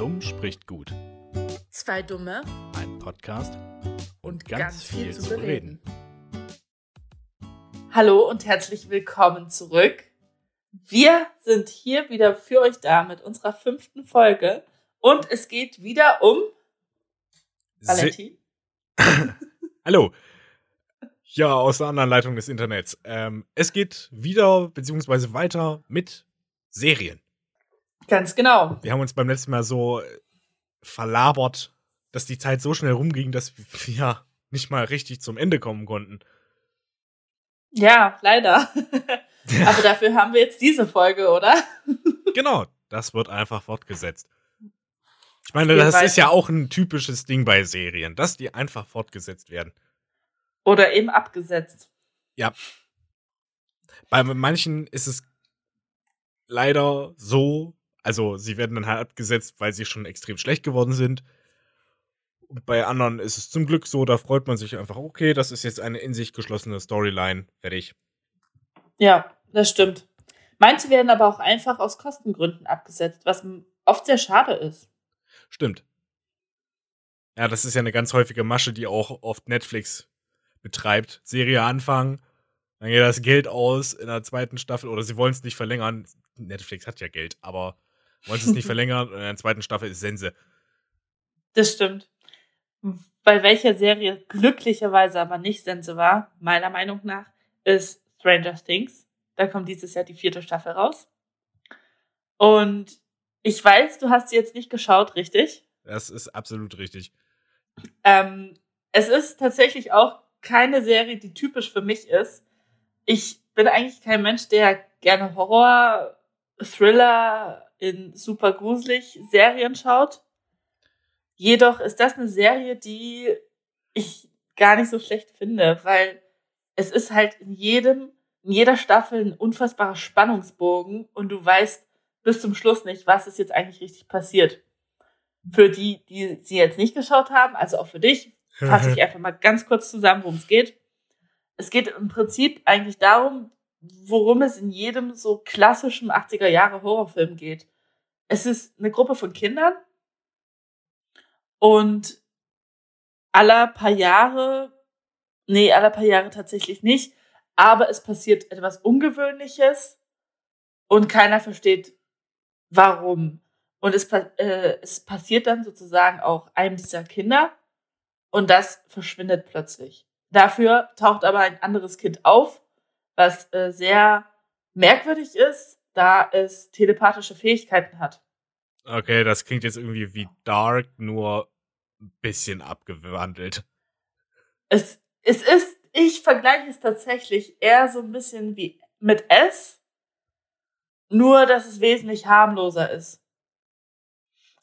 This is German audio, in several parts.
Dumm spricht gut. Zwei Dumme Ein Podcast und ganz, viel, zu bereden. Hallo und herzlich willkommen zurück. Wir sind hier wieder für euch da mit unserer fünften Folge und es geht wieder um Valentin. Hallo. Ja, aus der anderen Leitung des Internets. Ähm, es geht wieder beziehungsweise weiter mit Serien. Ganz genau. Wir haben uns beim letzten Mal so äh, verlabert, dass die Zeit so schnell rumging, dass wir nicht mal richtig zum Ende kommen konnten. Ja, leider. Aber dafür haben wir jetzt diese Folge, oder? Genau, das wird einfach fortgesetzt. Ich meine, Wir das weiter. ist ja auch ein typisches Ding bei Serien, dass die einfach fortgesetzt werden. Oder eben abgesetzt. Ja. Bei manchen ist es leider so, also sie werden dann halt abgesetzt, weil sie schon extrem schlecht geworden sind. Und bei anderen ist es zum Glück so, da freut man sich einfach, okay, das ist jetzt eine in sich geschlossene Storyline, fertig. Ja, das stimmt. Manche werden aber auch einfach aus Kostengründen abgesetzt, was oft sehr schade ist. Stimmt. Ja, das ist ja eine ganz häufige Masche, die auch oft Netflix betreibt. Serie anfangen, dann geht das Geld aus in der zweiten Staffel oder sie wollen es nicht verlängern. Netflix hat ja Geld, aber wollen es nicht verlängern und in der zweiten Staffel ist Sense. Das stimmt. Bei welcher Serie glücklicherweise aber nicht Sense war, meiner Meinung nach, ist Stranger Things. Da kommt dieses Jahr die vierte Staffel raus. Und ich weiß, du hast sie jetzt nicht geschaut, richtig? Das ist absolut richtig. Ähm, es ist tatsächlich auch keine Serie, die typisch für mich ist. Ich bin eigentlich kein Mensch, der gerne Horror, Thriller in super gruselig Serien schaut. Jedoch ist das eine Serie, die ich gar nicht so schlecht finde, weil es ist halt in jedem, in jeder Staffel ein unfassbarer Spannungsbogen und du weißt bis zum Schluss nicht, was ist jetzt eigentlich richtig passiert. Für die, die sie jetzt nicht geschaut haben, also auch für dich, fasse ich einfach mal ganz kurz zusammen, worum es geht. Es geht im Prinzip eigentlich darum, worum es in jedem so klassischen 80er Jahre Horrorfilm geht. Es ist eine Gruppe von Kindern und aller paar Jahre, nee, aller paar Jahre tatsächlich nicht, aber es passiert etwas Ungewöhnliches und keiner versteht, warum. Und es, äh, es passiert dann sozusagen auch einem dieser Kinder und das verschwindet plötzlich. Dafür taucht aber ein anderes Kind auf, was äh, sehr merkwürdig ist, da es telepathische Fähigkeiten hat. Okay, das klingt jetzt irgendwie wie Dark, nur ein bisschen abgewandelt. Es, es ist, ich vergleiche es tatsächlich eher so ein bisschen wie mit S, nur dass es wesentlich harmloser ist.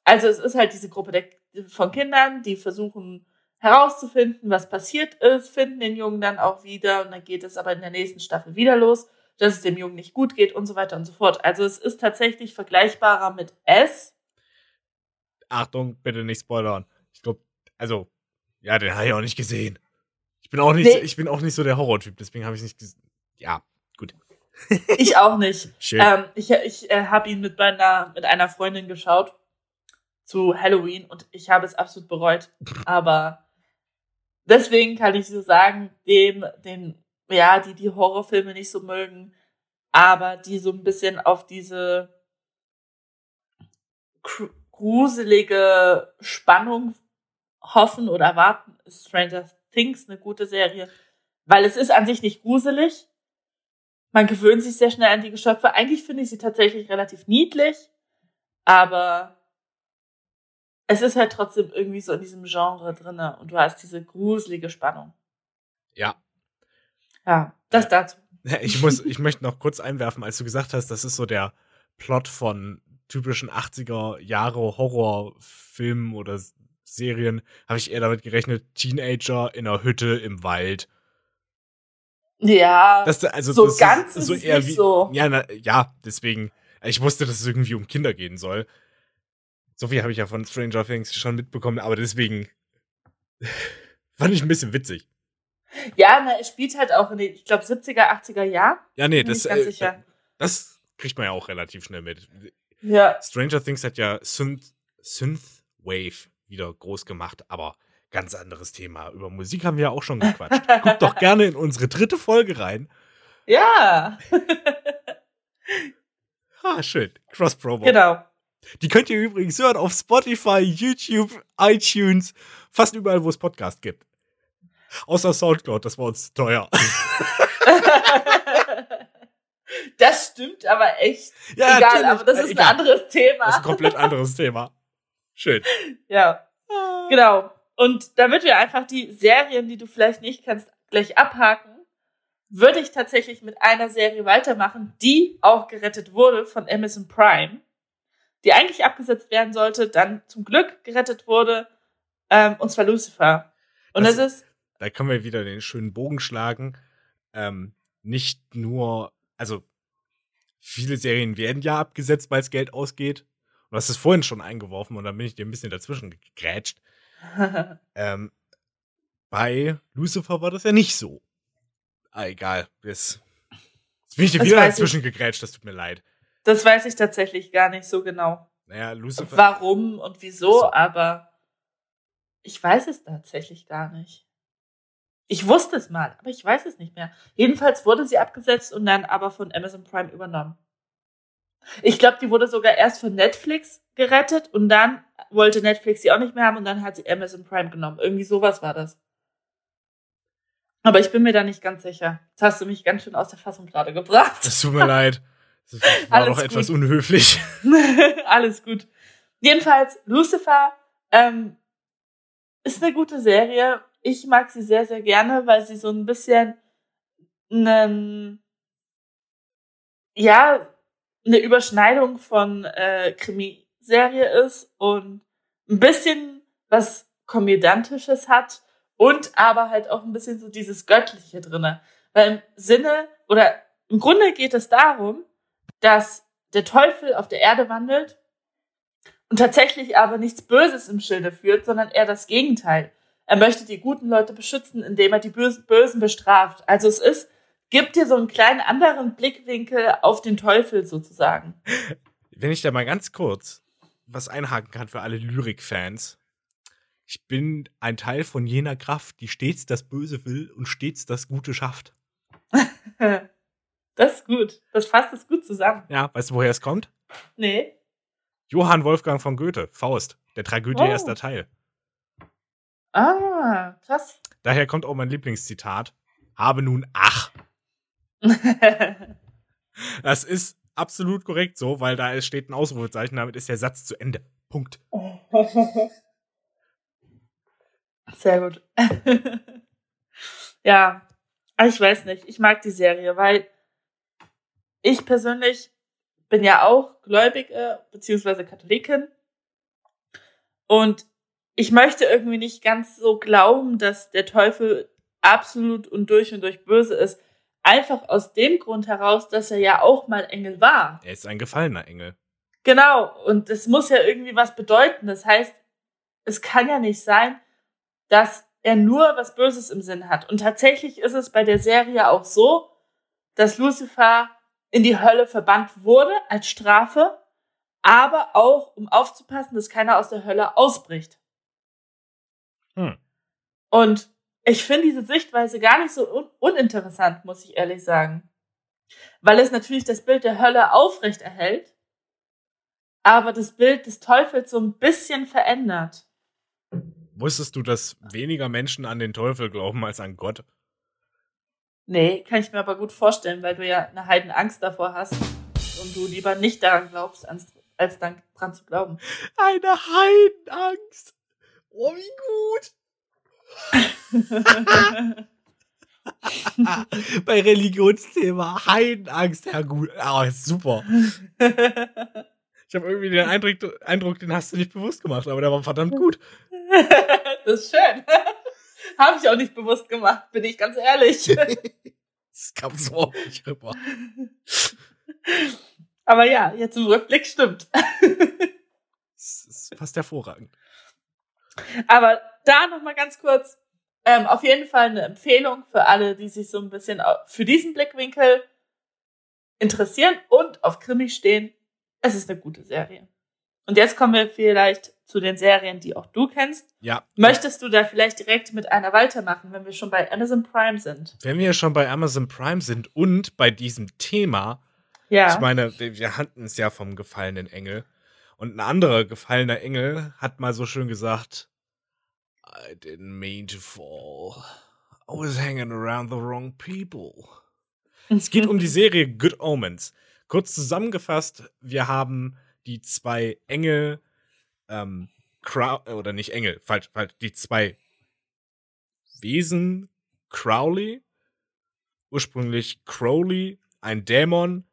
Also es ist halt diese Gruppe der, von Kindern, die versuchen herauszufinden, was passiert ist, finden den Jungen dann auch wieder und dann geht es aber in der nächsten Staffel wieder los, dass es dem Jungen nicht gut geht und so weiter und so fort. Also es ist tatsächlich vergleichbarer mit S. Achtung, bitte nicht spoilern. Ich glaube, also, ja, den habe ich auch nicht gesehen. Ich bin auch nicht, Nee. so, ich bin auch nicht so der Horrortyp, deswegen habe ich nicht gesehen. Ja, gut. Ich auch nicht. Schön. Ähm, ich ich äh, habe ihn mit meiner mit einer Freundin geschaut zu Halloween und ich habe es absolut bereut. Aber deswegen kann ich so sagen, dem, den, ja, die die Horrorfilme nicht so mögen, aber die so ein bisschen auf diese gru- gruselige Spannung hoffen oder warten, ist Stranger Things eine gute Serie, weil es ist an sich nicht gruselig. Man gewöhnt sich sehr schnell an die Geschöpfe. Eigentlich finde ich sie tatsächlich relativ niedlich, aber es ist halt trotzdem irgendwie so in diesem Genre drinne und du hast diese gruselige Spannung. ja. Ja, das dazu. Ich muss, ich möchte noch kurz einwerfen, als du gesagt hast, das ist so der Plot von typischen 80er Jahre Horrorfilmen oder Serien, habe ich eher damit gerechnet, Teenager in einer Hütte im Wald. Ja, Das, also, so das ganz ist, es nicht so. Ja, na, ja, deswegen. Ich wusste, dass es irgendwie um Kinder gehen soll. So viel habe ich ja von Stranger Things schon mitbekommen, aber deswegen fand ich ein bisschen witzig. Ja, na, es spielt halt auch in den, ich glaube, 70er, 80er Jahren. Ja, nee, Bin das, äh, sicher. das kriegt man ja auch relativ schnell mit. Ja, Stranger Things hat ja Synth Synthwave wieder groß gemacht, aber ganz anderes Thema. Über Musik haben wir ja auch schon gequatscht. Guckt doch gerne in unsere dritte Folge rein. Ja. ah, schön. Cross Promo. Genau. Die könnt ihr übrigens hören auf Spotify, YouTube, iTunes, fast überall, wo es Podcast gibt. Außer Soundcloud, das war uns teuer. das stimmt aber echt. Ja, Egal, aber das ist Egal. ein anderes Thema. Das ist ein komplett anderes Thema. Schön. Ja, genau. Und damit wir einfach die Serien, die du vielleicht nicht kennst, gleich abhaken, würde ich tatsächlich mit einer Serie weitermachen, die auch gerettet wurde von Amazon Prime, die eigentlich abgesetzt werden sollte, dann zum Glück gerettet wurde, ähm, und zwar Lucifer. Und Das- das, ist, Da können wir wieder den schönen Bogen schlagen. Ähm, nicht nur, also viele Serien werden ja abgesetzt, weil es Geld ausgeht. Du hast es vorhin schon eingeworfen und dann bin ich dir ein bisschen dazwischen gegrätscht. Ähm, bei Lucifer war das ja nicht so. Ah, egal. Jetzt, jetzt bin ich dir Das wieder weiß ich. dazwischen gegrätscht, das tut mir leid. Das weiß ich tatsächlich gar nicht so genau, Naja, Lucifer. warum und wieso, So. aber ich weiß es tatsächlich gar nicht. Ich wusste es mal, aber ich weiß es nicht mehr. Jedenfalls wurde sie abgesetzt und dann aber von Amazon Prime übernommen. Ich glaube, die wurde sogar erst von Netflix gerettet und dann wollte Netflix sie auch nicht mehr haben und dann hat sie Amazon Prime genommen. Irgendwie sowas war das. Aber ich bin mir da nicht ganz sicher. Jetzt hast du mich ganz schön aus der Fassung gerade gebracht. Das tut mir leid. Das war Alles doch etwas gut. unhöflich. Alles gut. Jedenfalls, Lucifer ähm, ist eine gute Serie. Ich mag sie sehr, sehr gerne, weil sie so ein bisschen einen, ja, eine Überschneidung von äh, Krimiserie ist und ein bisschen was Komödiantisches hat und aber halt auch ein bisschen so dieses Göttliche drinne. Weil im Sinne oder im Grunde geht es darum, dass der Teufel auf der Erde wandelt und tatsächlich aber nichts Böses im Schilde führt, sondern eher das Gegenteil. Er möchte die guten Leute beschützen, indem er die Bösen, bestraft. Also es ist, gibt dir so einen kleinen anderen Blickwinkel auf den Teufel sozusagen. Wenn ich da mal ganz kurz was einhaken kann für alle Lyrik-Fans. Ich bin ein Teil von jener Kraft, die stets das Böse will und stets das Gute schafft. Das ist gut. Das fasst es gut zusammen. Ja, weißt du, woher es kommt? Nee. Johann Wolfgang von Goethe, Faust, der Tragödie Oh. erster Teil. Ah, krass. Daher kommt auch mein Lieblingszitat. Habe nun ach. Das ist absolut korrekt so, weil da steht ein Ausrufezeichen, damit ist der Satz zu Ende. Punkt. Sehr gut. ja, aber ich weiß nicht. Ich mag die Serie, weil ich persönlich bin ja auch Gläubige beziehungsweise Katholikin und ich möchte irgendwie nicht ganz so glauben, dass der Teufel absolut und durch und durch böse ist. Einfach aus dem Grund heraus, dass er ja auch mal Engel war. Er ist ein gefallener Engel. Genau, und es muss ja irgendwie was bedeuten. Das heißt, es kann ja nicht sein, dass er nur was Böses im Sinn hat. Und tatsächlich ist es bei der Serie auch so, dass Lucifer in die Hölle verbannt wurde als Strafe, aber auch um aufzupassen, dass keiner aus der Hölle ausbricht. Hm. Und ich finde diese Sichtweise gar nicht so un uninteressant, muss ich ehrlich sagen. Weil es natürlich das Bild der Hölle aufrecht erhält, aber das Bild des Teufels so ein bisschen verändert. Wusstest du, dass weniger Menschen an den Teufel glauben als an Gott? Nee, kann ich mir aber gut vorstellen, weil du ja eine Heidenangst davor hast und du lieber nicht daran glaubst, als, dann dran zu glauben. Eine Heidenangst. Oh, wie gut. Bei Religionsthema Heidenangst, Herr Gut. Ah, super. Ich habe irgendwie den Eindruck, Eindruck, den hast du nicht bewusst gemacht, aber der war verdammt gut. das ist schön. Habe ich auch nicht bewusst gemacht, bin ich ganz ehrlich. Das kam so auch nicht rüber. Aber ja, jetzt im Rückblick stimmt. Das, das passt hervorragend. Aber da noch mal ganz kurz, ähm, auf jeden Fall eine Empfehlung für alle, die sich so ein bisschen für diesen Blickwinkel interessieren und auf Krimi stehen. Es ist eine gute Serie. Und jetzt kommen wir vielleicht zu den Serien, die auch du kennst. Ja. Möchtest du da vielleicht direkt mit einer weitermachen, wenn wir schon bei Amazon Prime sind? Wenn wir schon bei Amazon Prime sind und bei diesem Thema, Ja. ich meine, wir hatten es ja vom gefallenen Engel. Und ein anderer gefallener Engel hat mal so schön gesagt, I didn't mean to fall. I was hanging around the wrong people. Es geht um die Serie Good Omens. Kurz zusammengefasst, wir haben die zwei Engel, ähm, Crow oder nicht Engel, falsch, falsch, die zwei Wesen, Crowley, ursprünglich Crowley, ein Dämon,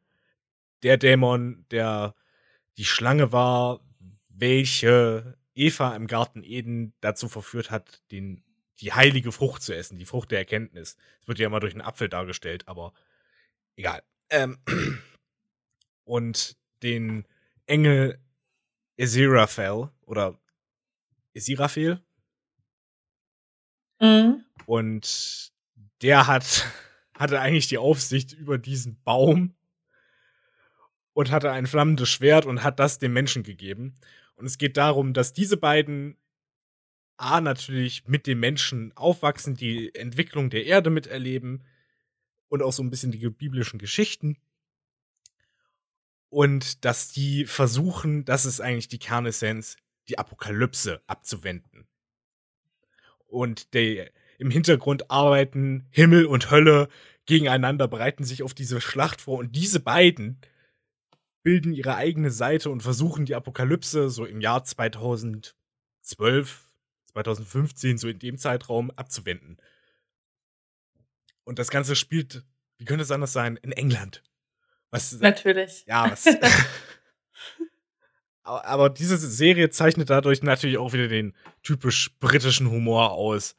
der Dämon, der die Schlange war, welche Eva im Garten Eden dazu verführt hat, den, die heilige Frucht zu essen, die Frucht der Erkenntnis. Es wird ja immer durch einen Apfel dargestellt, aber egal. Ähm, und den Engel Eziraphel oder Eziraphel Mhm. und der hat hatte eigentlich die Aufsicht über diesen Baum und hatte ein flammendes Schwert und hat das dem Menschen gegeben. Und es geht darum, dass diese beiden A natürlich mit den Menschen aufwachsen, die Entwicklung der Erde miterleben und auch so ein bisschen die biblischen Geschichten. Und dass die versuchen, das ist eigentlich die Kernessenz, die Apokalypse abzuwenden. Und der, im Hintergrund arbeiten Himmel und Hölle gegeneinander, bereiten sich auf diese Schlacht vor. Und diese beiden bilden ihre eigene Seite und versuchen die Apokalypse so im Jahr 2012, 2015, so in dem Zeitraum abzuwenden. Und das Ganze spielt, wie könnte es anders sein, in England. Was, Natürlich. ja, was. aber aber diese Serie zeichnet dadurch natürlich auch wieder den typisch britischen Humor aus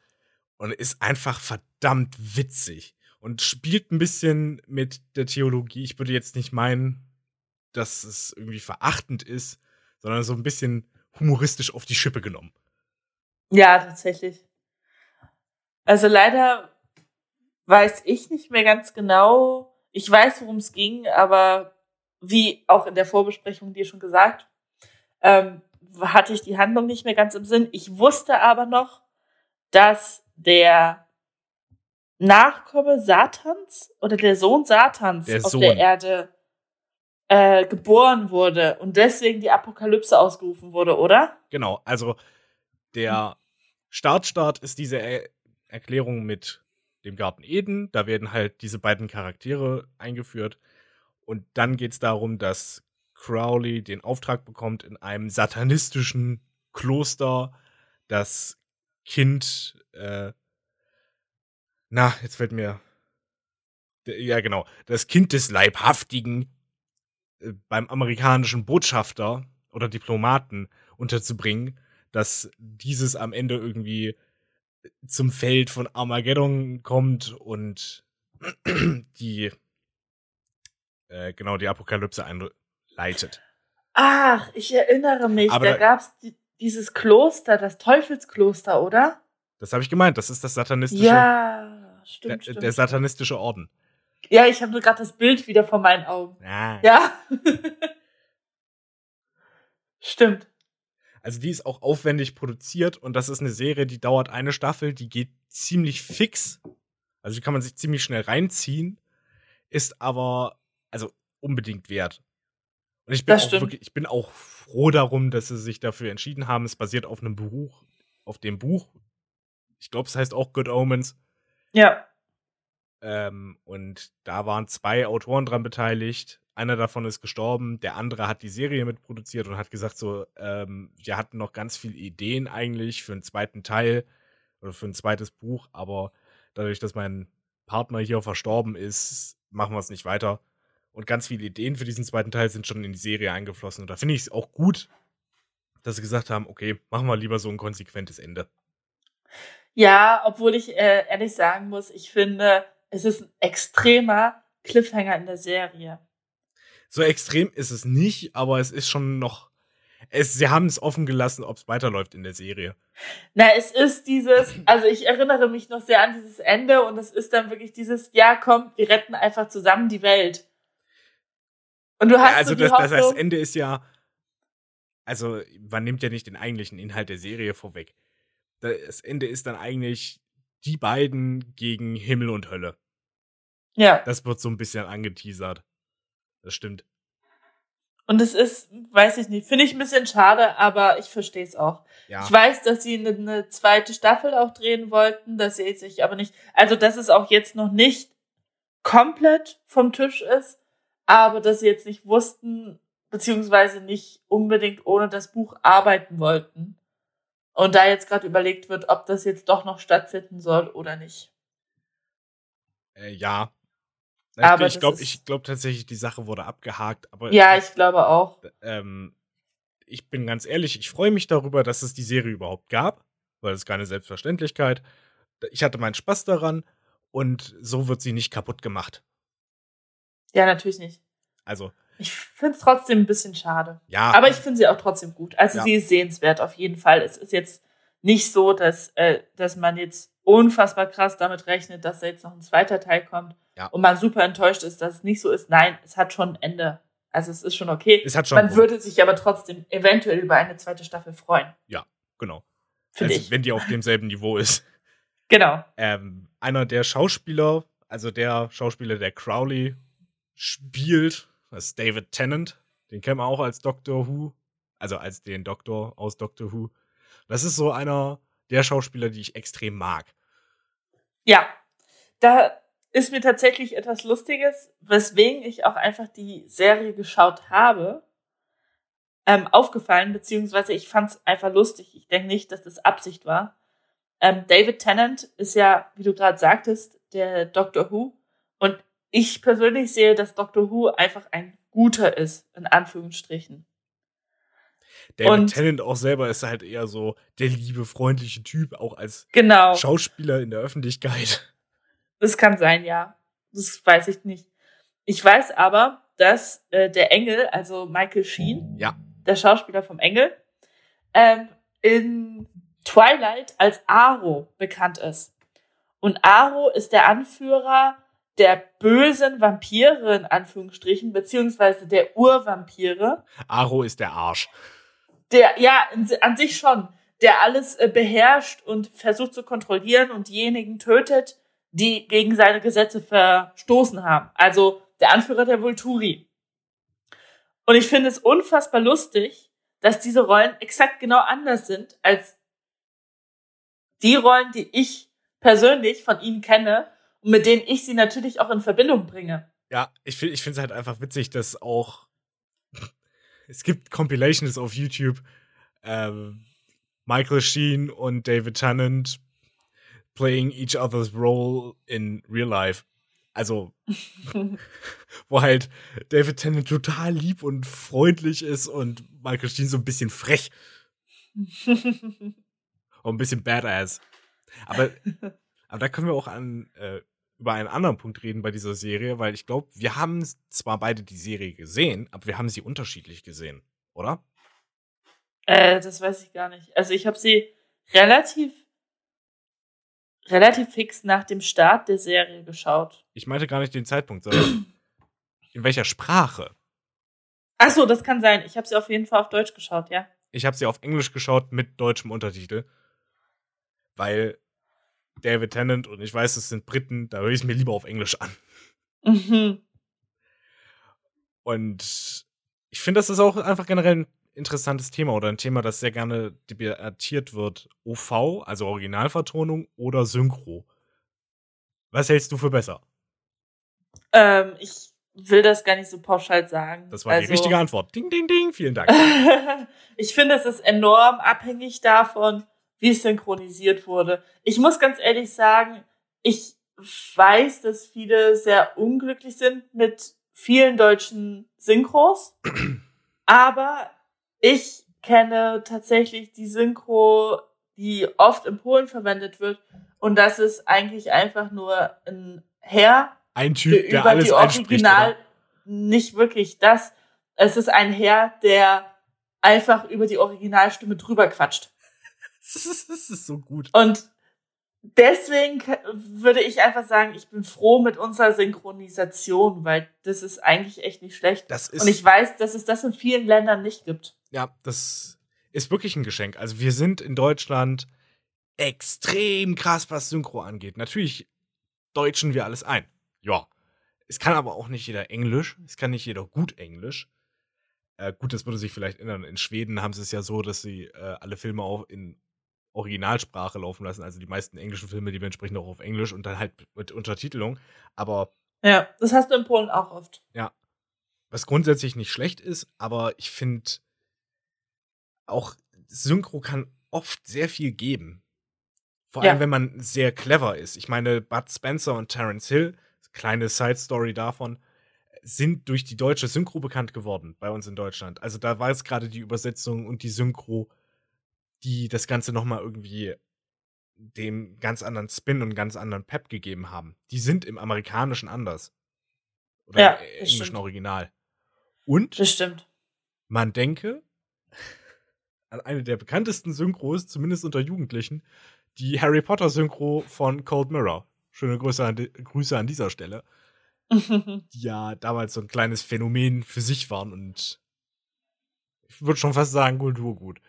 und ist einfach verdammt witzig und spielt ein bisschen mit der Theologie. Ich würde jetzt nicht meinen, dass es irgendwie verachtend ist, sondern so ein bisschen humoristisch auf die Schippe genommen. Ja, tatsächlich. Also leider weiß ich nicht mehr ganz genau. Ich weiß, worum es ging, aber wie auch in der Vorbesprechung dir schon gesagt, ähm, hatte ich die Handlung nicht mehr ganz im Sinn. Ich wusste aber noch, dass der Nachkomme Satans oder der Sohn Satans Der auf Sohn. der Erde äh, geboren wurde und deswegen die Apokalypse ausgerufen wurde, oder? Genau, also der Startstart ist diese er Erklärung mit dem Garten Eden. Da werden halt diese beiden Charaktere eingeführt. Und dann geht es darum, dass Crowley den Auftrag bekommt, in einem satanistischen Kloster das Kind, äh, na, jetzt fällt mir, ja genau, das Kind des Leibhaftigen äh, beim amerikanischen Botschafter oder Diplomaten unterzubringen, dass dieses am Ende irgendwie zum Feld von Armageddon kommt und die äh, genau die Apokalypse einleitet. Ach, ich erinnere mich, Aber da da- gab's die, dieses Kloster, das Teufelskloster, oder? Das habe ich gemeint, das ist das satanistische Ja, stimmt, der, stimmt. der satanistische Orden. ja, ich habe nur gerade das Bild wieder vor meinen Augen. Ja. Ja. stimmt. Also die ist auch aufwendig produziert und das ist eine Serie, die dauert eine Staffel, die geht ziemlich fix. Also die kann man sich ziemlich schnell reinziehen, ist aber also unbedingt wert. Und ich bin auch wirklich, ich bin auch froh darum, dass sie sich dafür entschieden haben. Es basiert auf einem Buch, auf dem Buch. Ich glaube, es heißt auch Good Omens. Ja. Ähm, und da waren zwei Autoren dran beteiligt. Einer davon ist gestorben, der andere hat die Serie mitproduziert und hat gesagt, so, ähm, wir hatten noch ganz viele Ideen eigentlich für einen zweiten Teil oder für ein zweites Buch, aber dadurch, dass mein Partner hier verstorben ist, machen wir es nicht weiter. Und ganz viele Ideen für diesen zweiten Teil sind schon in die Serie eingeflossen. Und da finde ich es auch gut, dass sie gesagt haben, okay, machen wir lieber so ein konsequentes Ende. Ja, obwohl ich äh, ehrlich sagen muss, ich finde, es ist ein extremer Cliffhanger in der Serie. So extrem ist es nicht, aber es ist schon noch. Es, sie haben es offen gelassen, ob es weiterläuft in der Serie. Na, es ist dieses, also ich erinnere mich noch sehr an dieses Ende und es ist dann wirklich dieses, ja, komm, wir retten einfach zusammen die Welt. Und du hast Ja, also so die das, das, das Hoffnung, Ende ist ja. also man nimmt ja nicht den eigentlichen Inhalt der Serie vorweg. Das Ende ist dann eigentlich die beiden gegen Himmel und Hölle. Ja. Das wird so ein bisschen angeteasert. Das stimmt. Und es ist, weiß ich nicht, finde ich ein bisschen schade, aber ich verstehe es auch. Ja. Ich weiß, dass sie eine, eine zweite Staffel auch drehen wollten, dass sie sich aber nicht, also dass es auch jetzt noch nicht komplett vom Tisch ist, aber dass sie jetzt nicht wussten, beziehungsweise nicht unbedingt ohne das Buch arbeiten wollten. Und da jetzt gerade überlegt wird, ob das jetzt doch noch stattfinden soll oder nicht. Äh, ja. Aber ich glaube ich glaub tatsächlich, die Sache wurde abgehakt. Aber Ja, ich glaube auch. ähm, ich bin ganz ehrlich, ich freue mich darüber, dass es die Serie überhaupt gab, weil es keine Selbstverständlichkeit. Ich hatte meinen Spaß daran und so wird sie nicht kaputt gemacht. Ja, natürlich nicht. Also, Ich finde es trotzdem ein bisschen schade. ja. Aber ich finde sie auch trotzdem gut. Also Ja. sie ist sehenswert auf jeden Fall. Es ist jetzt nicht so, dass, äh, dass man jetzt unfassbar krass damit rechnet, dass da jetzt noch ein zweiter Teil kommt Ja. und man super enttäuscht ist, dass es nicht so ist. Nein, es hat schon ein Ende. Also es ist schon okay. es hat schon. man würde sich aber trotzdem eventuell über eine zweite Staffel freuen. genau. Finde Also, ich. wenn die auf demselben Niveau ist. Genau. Ähm, einer der Schauspieler, also der Schauspieler, der Crowley spielt, das ist David Tennant. Den kennen wir auch als Doctor Who. Also als den Doktor aus Doctor Who. Das ist so einer der Schauspieler, die ich extrem mag. Ja, da ist mir tatsächlich etwas Lustiges, weswegen ich auch einfach die Serie geschaut habe, ähm, aufgefallen, beziehungsweise ich fand es einfach lustig. Ich denke nicht, dass das Absicht war. Ähm, David Tennant ist ja, wie du gerade sagtest, der Doctor Who. Und ich persönlich sehe, dass Doctor Who einfach ein guter ist, in Anführungsstrichen. David Und- Tennant auch selber ist halt eher so der liebe, freundliche Typ, auch als Genau. Schauspieler in der Öffentlichkeit. Das kann sein, ja. Das weiß ich nicht. Ich weiß aber, dass äh, der Engel, also Michael Sheen, Ja. der Schauspieler vom Engel, ähm, in Twilight als Aro bekannt ist. Und Aro ist der Anführer der bösen Vampire, in Anführungsstrichen, beziehungsweise der Urvampire. Aro ist der Arsch. Der, ja, an sich schon, der alles äh, beherrscht und versucht zu kontrollieren und diejenigen tötet, die gegen seine Gesetze verstoßen haben. Also der Anführer der Vulturi. Und ich finde es unfassbar lustig, dass diese Rollen exakt genau anders sind als die Rollen, die ich persönlich von ihnen kenne und mit denen ich sie natürlich auch in Verbindung bringe. Ja, ich finde ich es halt einfach witzig, dass auch es gibt Compilations auf YouTube, ähm, Michael Sheen und David Tennant playing each other's role in real life. Also, wo halt David Tennant total lieb und freundlich ist und Michael Sheen so ein bisschen frech und ein bisschen badass. Aber, aber da können wir auch an, äh, über einen anderen Punkt reden bei dieser Serie, weil ich glaube, wir haben zwar beide die Serie gesehen, aber wir haben sie unterschiedlich gesehen, oder? Äh, das weiß ich gar nicht. Also ich habe sie relativ relativ fix nach dem Start der Serie geschaut. Ich meinte gar nicht den Zeitpunkt, sondern in welcher Sprache. Ach so, das kann sein. Ich habe sie auf jeden Fall auf Deutsch geschaut, ja. Ich habe sie auf Englisch geschaut mit deutschem Untertitel, weil David Tennant und ich weiß, es sind Briten, da höre ich es mir lieber auf Englisch an. Mhm. Und ich finde, das ist auch einfach generell ein interessantes Thema oder ein Thema, das sehr gerne debattiert wird. OV, also Originalvertonung oder Synchro. Was hältst du für besser? Ähm, ich will das gar nicht so pauschal sagen. Das war also, die richtige Antwort. Ding, ding, ding. Vielen Dank. ich finde, es ist enorm abhängig davon, wie es synchronisiert wurde. Ich muss ganz ehrlich sagen, ich weiß, dass viele sehr unglücklich sind mit vielen deutschen Synchros, aber ich kenne tatsächlich die Synchro, die oft in Polen verwendet wird, und das ist eigentlich einfach nur ein Herr, Ein Typ, der über alles die. Original Oder? nicht wirklich das. Es ist ein Herr, der einfach über die Originalstimme drüber quatscht. Das ist, das ist so gut. Und deswegen würde ich einfach sagen, ich bin froh mit unserer Synchronisation, weil das ist eigentlich echt nicht schlecht. Das ist, Und ich weiß, dass es das in vielen Ländern nicht gibt. Ja, das ist wirklich ein Geschenk. Also wir sind in Deutschland extrem krass, was Synchro angeht. Natürlich deutschen wir alles ein. Ja. Es kann aber auch nicht jeder Englisch. Es kann nicht jeder gut Englisch. Äh, gut, das würde sich vielleicht ändern. In Schweden haben sie es ja so, dass sie äh, alle Filme auch in Originalsprache laufen lassen. Also die meisten englischen Filme, die entsprechend auch auf Englisch und dann halt mit Untertitelung. Aber. Ja, das hast du in Polen auch oft. Ja. Was grundsätzlich nicht schlecht ist, aber ich finde, auch Synchro kann oft sehr viel geben. Vor allem, ja. wenn man sehr clever ist. Ich meine, Bud Spencer und Terence Hill, kleine Side Story davon, sind durch die deutsche Synchro bekannt geworden bei uns in Deutschland. Also da war es gerade die Übersetzung und die Synchro, die das Ganze nochmal irgendwie dem ganz anderen Spin und ganz anderen Pep gegeben haben. Die sind im Amerikanischen anders. Oder ja, im englischen stimmt. Original. Und das stimmt. man denke an eine der bekanntesten Synchros, zumindest unter Jugendlichen, die Harry Potter Synchro von Cold Mirror. Schöne Grüße an, Grüße an dieser Stelle. die ja damals so ein kleines Phänomen für sich waren und ich würde schon fast sagen, Kulturgut.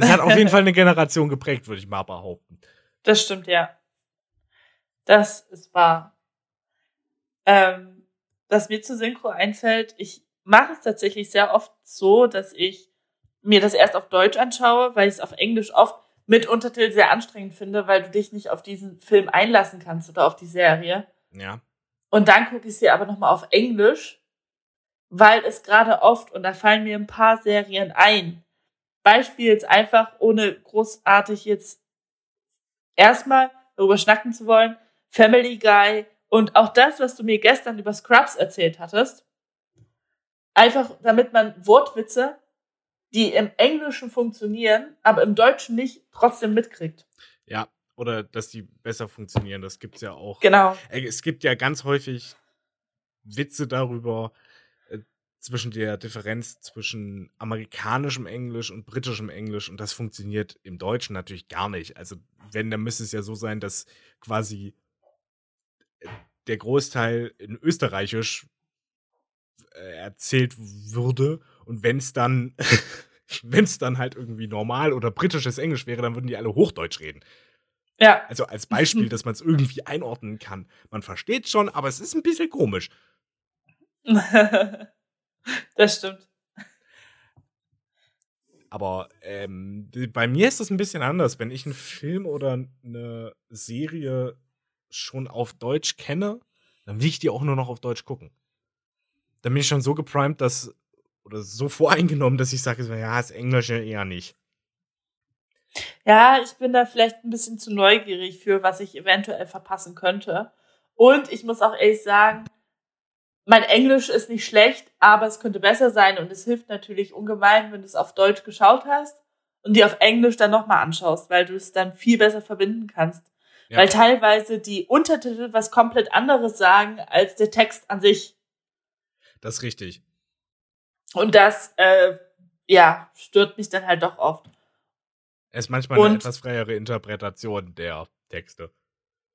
Es hat auf jeden Fall eine Generation geprägt, würde ich mal behaupten. Das stimmt, ja. Das ist wahr. Ähm, was mir zu Synchro einfällt, ich mache es tatsächlich sehr oft so, dass ich mir das erst auf Deutsch anschaue, weil ich es auf Englisch oft mit Untertitel sehr anstrengend finde, weil du dich nicht auf diesen Film einlassen kannst oder auf die Serie. Ja. Und dann gucke ich sie aber nochmal auf Englisch, weil es gerade oft, und da fallen mir ein paar Serien ein. Beispiel jetzt einfach, ohne großartig jetzt erstmal darüber schnacken zu wollen, Family Guy und auch das, was du mir gestern über Scrubs erzählt hattest. Einfach, damit man Wortwitze, die im Englischen funktionieren, aber im Deutschen nicht, trotzdem mitkriegt. Ja, oder dass die besser funktionieren. Das gibt's ja auch. Genau. Äh, es gibt ja ganz häufig Witze darüber zwischen der Differenz zwischen amerikanischem Englisch und britischem Englisch und das funktioniert im Deutschen natürlich gar nicht. Also wenn, dann müsste es ja so sein, dass quasi äh, der Großteil in Österreichisch äh, erzählt würde und wenn es dann wenn es dann halt irgendwie normal oder britisches Englisch wäre, dann würden die alle Hochdeutsch reden. Ja. Also als Beispiel, dass man es irgendwie einordnen kann. Man versteht schon, aber es ist ein bisschen komisch. das stimmt. Aber ähm, bei mir ist das ein bisschen anders. Wenn ich einen Film oder eine Serie schon auf Deutsch kenne, dann will ich die auch nur noch auf Deutsch gucken. Dann bin ich schon so geprimed, dass oder so voreingenommen, dass ich sage, ja, das Englische eher nicht. Ja, ich bin da vielleicht ein bisschen zu neugierig für, was ich eventuell verpassen könnte. Und ich muss auch ehrlich sagen, mein Englisch ist nicht schlecht, aber es könnte besser sein und es hilft natürlich ungemein, wenn du es auf Deutsch geschaut hast und dir auf Englisch dann nochmal anschaust, weil du es dann viel besser verbinden kannst. Ja. Weil teilweise die Untertitel was komplett anderes sagen als der Text an sich. Das ist richtig. Und das, äh, ja, stört mich dann halt doch oft. Es ist manchmal und, eine etwas freiere Interpretation der Texte.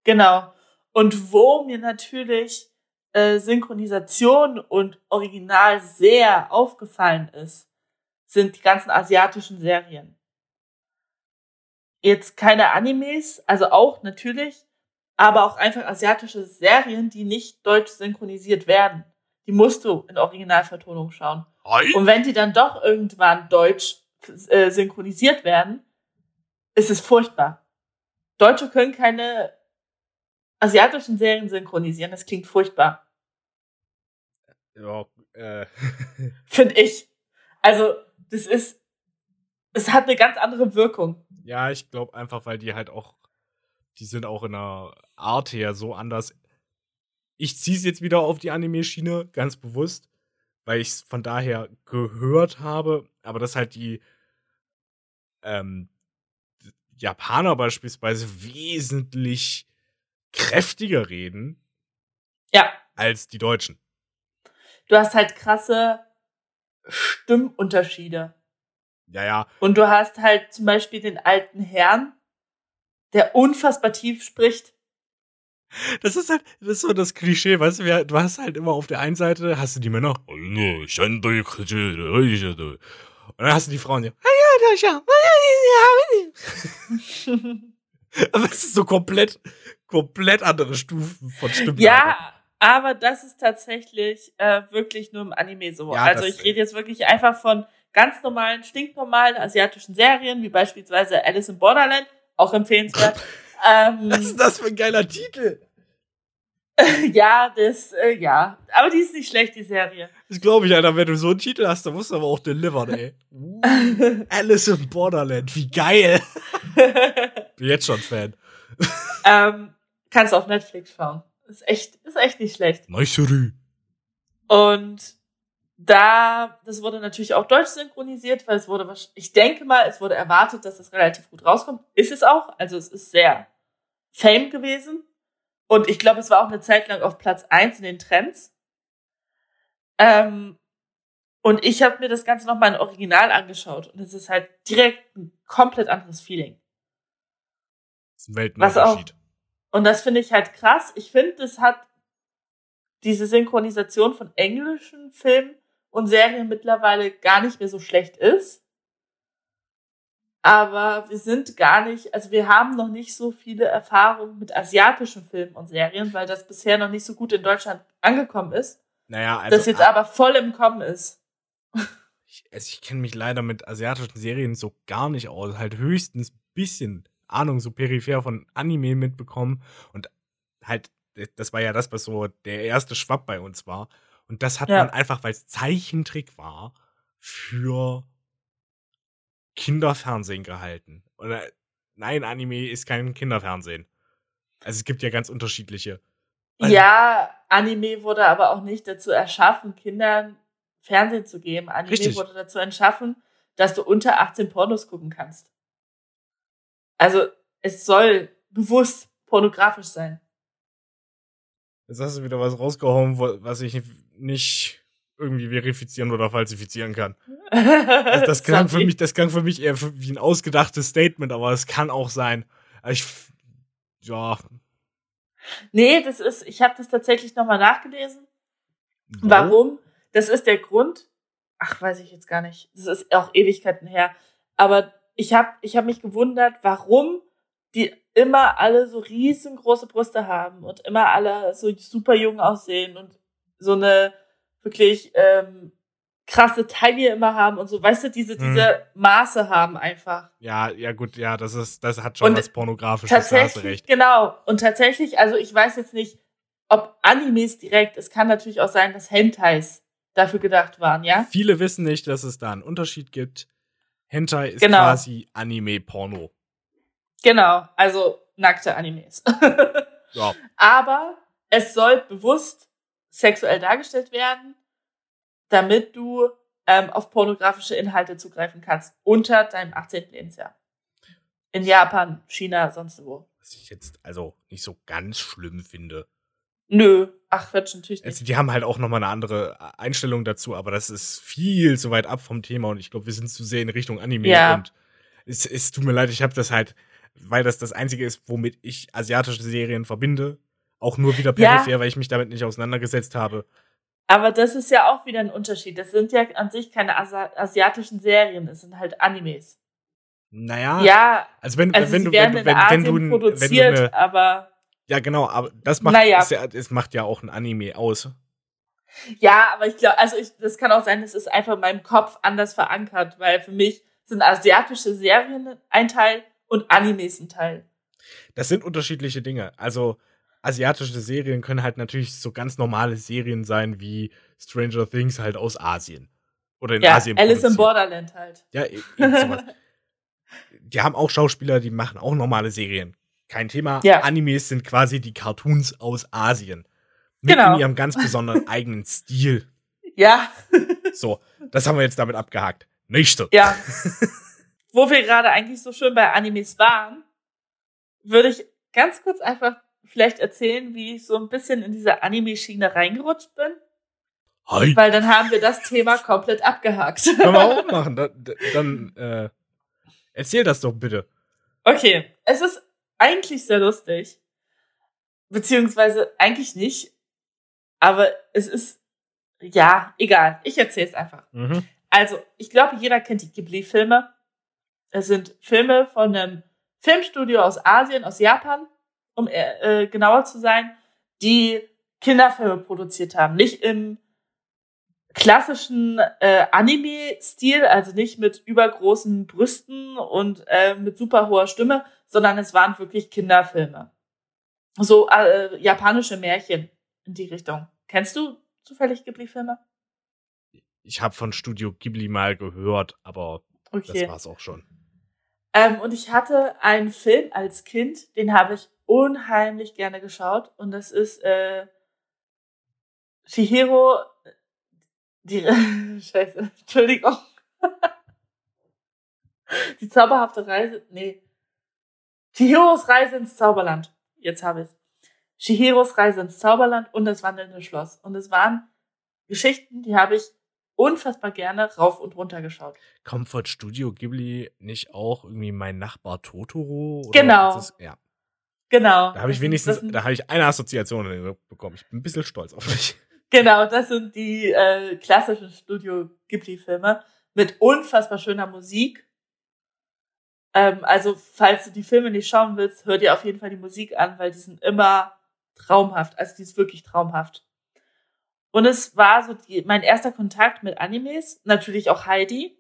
Genau. Und wo mir natürlich äh, Synchronisation und Original sehr aufgefallen ist, sind die ganzen asiatischen Serien. Jetzt keine Animes, also auch natürlich, aber auch einfach asiatische Serien, die nicht deutsch synchronisiert werden. Die musst du in Originalvertonung schauen. Ei? Und wenn die dann doch irgendwann deutsch äh, synchronisiert werden, ist es furchtbar. Deutsche können keine asiatischen Serien synchronisieren. Das klingt furchtbar. Ja, äh. Finde ich. Also, das ist, es hat eine ganz andere Wirkung. Ja, ich glaube einfach, weil die halt auch, die sind auch in der Art her so anders. Ich ziehe es jetzt wieder auf die Anime-Schiene, ganz bewusst, weil ich es von daher gehört habe, aber das halt die, ähm, Japaner beispielsweise wesentlich kräftiger reden. Ja. Als die Deutschen. Du hast halt krasse Stimmunterschiede. Ja, ja. Und du hast halt zum Beispiel den alten Herrn, der unfassbar tief spricht. Das ist halt, das ist so das Klischee, weißt du, du hast halt immer auf der einen Seite, hast du die Männer, Und dann hast du die Frauen, die, aber es ist so komplett, komplett andere Stufen von Stimmen. Ja, aber das ist tatsächlich äh, wirklich nur im Anime so. Ja, also ich rede jetzt wirklich einfach von ganz normalen, stinknormalen asiatischen Serien, wie beispielsweise Alice in Borderland, auch empfehlenswert. ähm, Was ist das für ein geiler Titel? ja, das, äh, ja. Aber die ist nicht schlecht, die Serie. Das glaube ich, Alter. Wenn du so einen Titel hast, dann musst du aber auch delivern, ey. Alice in Borderland, wie geil. Bin jetzt schon Fan. ähm, kannst du auf Netflix schauen. Ist echt, ist echt nicht schlecht. Neuseri. Und da, das wurde natürlich auch deutsch synchronisiert, weil es wurde, ich denke mal, es wurde erwartet, dass es relativ gut rauskommt. Ist es auch. Also es ist sehr fame gewesen. Und ich glaube, es war auch eine Zeit lang auf Platz eins in den Trends. Ähm, und ich habe mir das Ganze nochmal in Original angeschaut. Und es ist halt direkt ein komplett anderes Feeling. Das ist ein Was auch- Weltenunterschied. Und das finde ich halt krass. Ich finde, es hat diese Synchronisation von englischen Filmen und Serien mittlerweile gar nicht mehr so schlecht ist. Aber wir sind gar nicht, also wir haben noch nicht so viele Erfahrungen mit asiatischen Filmen und Serien, weil das bisher noch nicht so gut in Deutschland angekommen ist, Naja, also, das jetzt aber voll im Kommen ist. ich, also ich kenne mich leider mit asiatischen Serien so gar nicht aus. Halt höchstens ein bisschen Ahnung, so peripher von Anime mitbekommen. Und halt, das war ja das, was so der erste Schwapp bei uns war. Und das hat Ja. man einfach, weil es Zeichentrick war, für Kinderfernsehen gehalten. Oder nein, Anime ist kein Kinderfernsehen. Also es gibt ja ganz unterschiedliche. Also- Ja, Anime wurde aber auch nicht dazu erschaffen, Kindern Fernsehen zu geben. Anime Richtig. wurde dazu erschaffen, dass du unter 18 Pornos gucken kannst. Also es soll bewusst pornografisch sein. Jetzt hast du wieder was rausgehauen, was ich nicht irgendwie verifizieren oder falsifizieren kann. Das, das, klang, für mich, das klang für mich eher wie ein ausgedachtes Statement, aber es kann auch sein. Ich, ja. Nee, das ist, ich habe das tatsächlich nochmal nachgelesen. wo? Warum? Das ist der Grund. Ach, weiß ich jetzt gar nicht. Das ist auch Ewigkeiten her. Aber ich habe ich hab mich gewundert, warum die immer alle so riesengroße Brüste haben und immer alle so super jung aussehen und so eine wirklich ähm, krasse Taille immer haben und so, weißt du, diese, Hm. diese Maße haben einfach. Ja, ja, gut, ja, das ist, das hat schon Und was Pornografisches, da hast du Tatsächlich, recht. genau. Und tatsächlich, also ich weiß jetzt nicht, ob Animes direkt, es kann natürlich auch sein, dass Hentais dafür gedacht waren, ja? Viele wissen nicht, dass es da einen Unterschied gibt. Hentai ist Genau. quasi Anime-Porno. Genau, also nackte Animes. Ja. Aber es soll bewusst sexuell dargestellt werden, damit du ähm, auf pornografische Inhalte zugreifen kannst unter deinem 18. Lebensjahr. In Japan, China, sonst wo. Was ich jetzt also nicht so ganz schlimm finde. Nö, ach Quatsch, natürlich nicht. Also die haben halt auch nochmal eine andere Einstellung dazu, aber das ist viel zu weit ab vom Thema und ich glaube, wir sind zu sehr in Richtung Anime Ja. und es, es tut mir leid, ich habe das halt, weil das das Einzige ist, womit ich asiatische Serien verbinde, auch nur wieder Ja. peripher, weil ich mich damit nicht auseinandergesetzt habe. Aber das ist ja auch wieder ein Unterschied. Das sind ja an sich keine Asi asiatischen Serien, es sind halt Animes. Naja, ja, also wenn, also wenn du, wenn, wenn, wenn Asien du, wenn du eine, aber ja genau, aber das macht, Naja. ist ja, es macht ja auch ein Anime aus. Ja, aber ich glaube, also ich, das kann auch sein, das ist einfach in meinem Kopf anders verankert, weil für mich sind asiatische Serien ein Teil und Animes ein Teil. Das sind unterschiedliche Dinge. Also asiatische Serien können halt natürlich so ganz normale Serien sein wie Stranger Things halt aus Asien. Oder in ja, Asien. Alice in. Borderland halt. Ja, e- eben sowas. die haben auch Schauspieler, die machen auch normale Serien. Kein Thema. Ja. Animes sind quasi die Cartoons aus Asien. Mit Genau. in ihrem ganz besonderen eigenen Stil. Ja, So, das haben wir jetzt damit abgehakt. Nächste. ja. Wo wir gerade eigentlich so schön bei Animes waren, würde ich ganz kurz einfach vielleicht erzählen, wie ich so ein bisschen in diese Anime-Schiene reingerutscht bin, Hi. weil dann haben wir das Thema komplett abgehakt. Können wir auch machen. Da, da, dann äh, erzähl das doch bitte. Okay, es ist eigentlich sehr lustig. Beziehungsweise eigentlich nicht. Aber es ist, ja, egal. Ich erzähle es einfach. Mhm. Also, ich glaube, jeder kennt die Ghibli-Filme. Es sind Filme von einem Filmstudio aus Asien, aus Japan, um äh, äh genauer zu sein, die Kinderfilme produziert haben. Nicht im klassischen äh, Anime-Stil, also nicht mit übergroßen Brüsten und äh, mit super hoher Stimme, sondern es waren wirklich Kinderfilme. So äh, japanische Märchen in die Richtung. Kennst du zufällig Ghibli-Filme? Ich habe von Studio Ghibli mal gehört, aber okay. das war's auch schon. Ähm, und ich hatte einen Film als Kind, den habe ich unheimlich gerne geschaut. Und das ist äh, Shihiro die, scheiße, Entschuldigung. Die zauberhafte Reise, nee. Chihiros Reise ins Zauberland. Jetzt habe ich es. Chihiros Reise ins Zauberland und das wandelnde Schloss. Und es waren Geschichten, die habe ich unfassbar gerne rauf und runter geschaut. Kommt von Studio Ghibli nicht auch irgendwie mein Nachbar Totoro? genau. Das, ja. Genau. Da habe ich wenigstens, da habe ich eine Assoziation bekommen. Ich bin ein bisschen stolz auf mich. Genau, das sind die äh, klassischen Studio Ghibli-Filme mit unfassbar schöner Musik. Ähm, also, falls du die Filme nicht schauen willst, hör dir auf jeden Fall die Musik an, weil die sind immer traumhaft. Also, die ist wirklich traumhaft. Und es war so die, mein erster Kontakt mit Animes. Natürlich auch Heidi.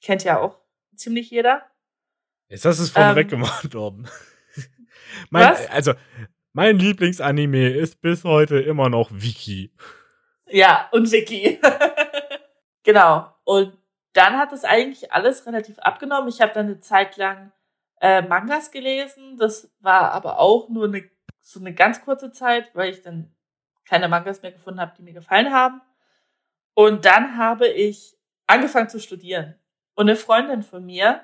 Kennt ja auch ziemlich jeder. Jetzt hast du es vorneweg ähm, gemacht worden. mein, was? Also, mein Lieblingsanime ist bis heute immer noch Wiki. Ja, und Wiki. genau. Und dann hat es eigentlich alles relativ abgenommen. Ich habe dann eine Zeit lang äh, Mangas gelesen. Das war aber auch nur eine, so eine ganz kurze Zeit, weil ich dann keine Mangas mehr gefunden habe, die mir gefallen haben. Und dann habe ich angefangen zu studieren. Und eine Freundin von mir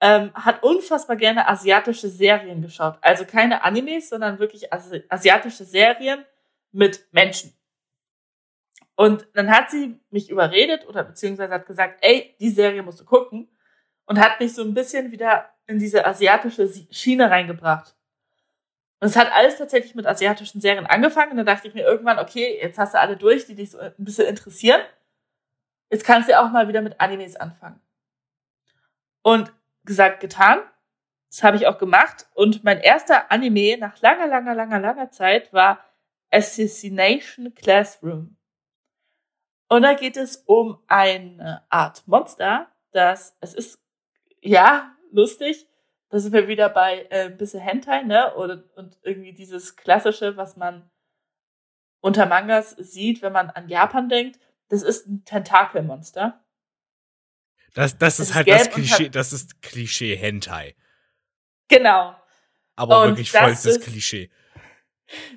ähm, hat unfassbar gerne asiatische Serien geschaut. Also keine Animes, sondern wirklich Asi asiatische Serien mit Menschen. Und dann hat sie mich überredet oder beziehungsweise hat gesagt, ey, die Serie musst du gucken. Und hat mich so ein bisschen wieder in diese asiatische Schiene reingebracht. Und es hat alles tatsächlich mit asiatischen Serien angefangen. Und dann dachte ich mir irgendwann, okay, jetzt hast du alle durch, die dich so ein bisschen interessieren. Jetzt kannst du auch mal wieder mit Animes anfangen. Und gesagt, getan. Das habe ich auch gemacht. Und mein erster Anime nach langer, langer, langer, langer Zeit war Assassination Classroom. Und da geht es um eine Art Monster, das, es ist, ja, lustig. Da sind wir wieder bei äh, ein bisschen Hentai, ne? Oder, und irgendwie dieses Klassische, was man unter Mangas sieht, wenn man an Japan denkt. Das ist ein Tentakelmonster. Das, das ist, ist halt das Klischee, das ist Klischee Hentai. Genau. Aber und wirklich vollstes Klischee.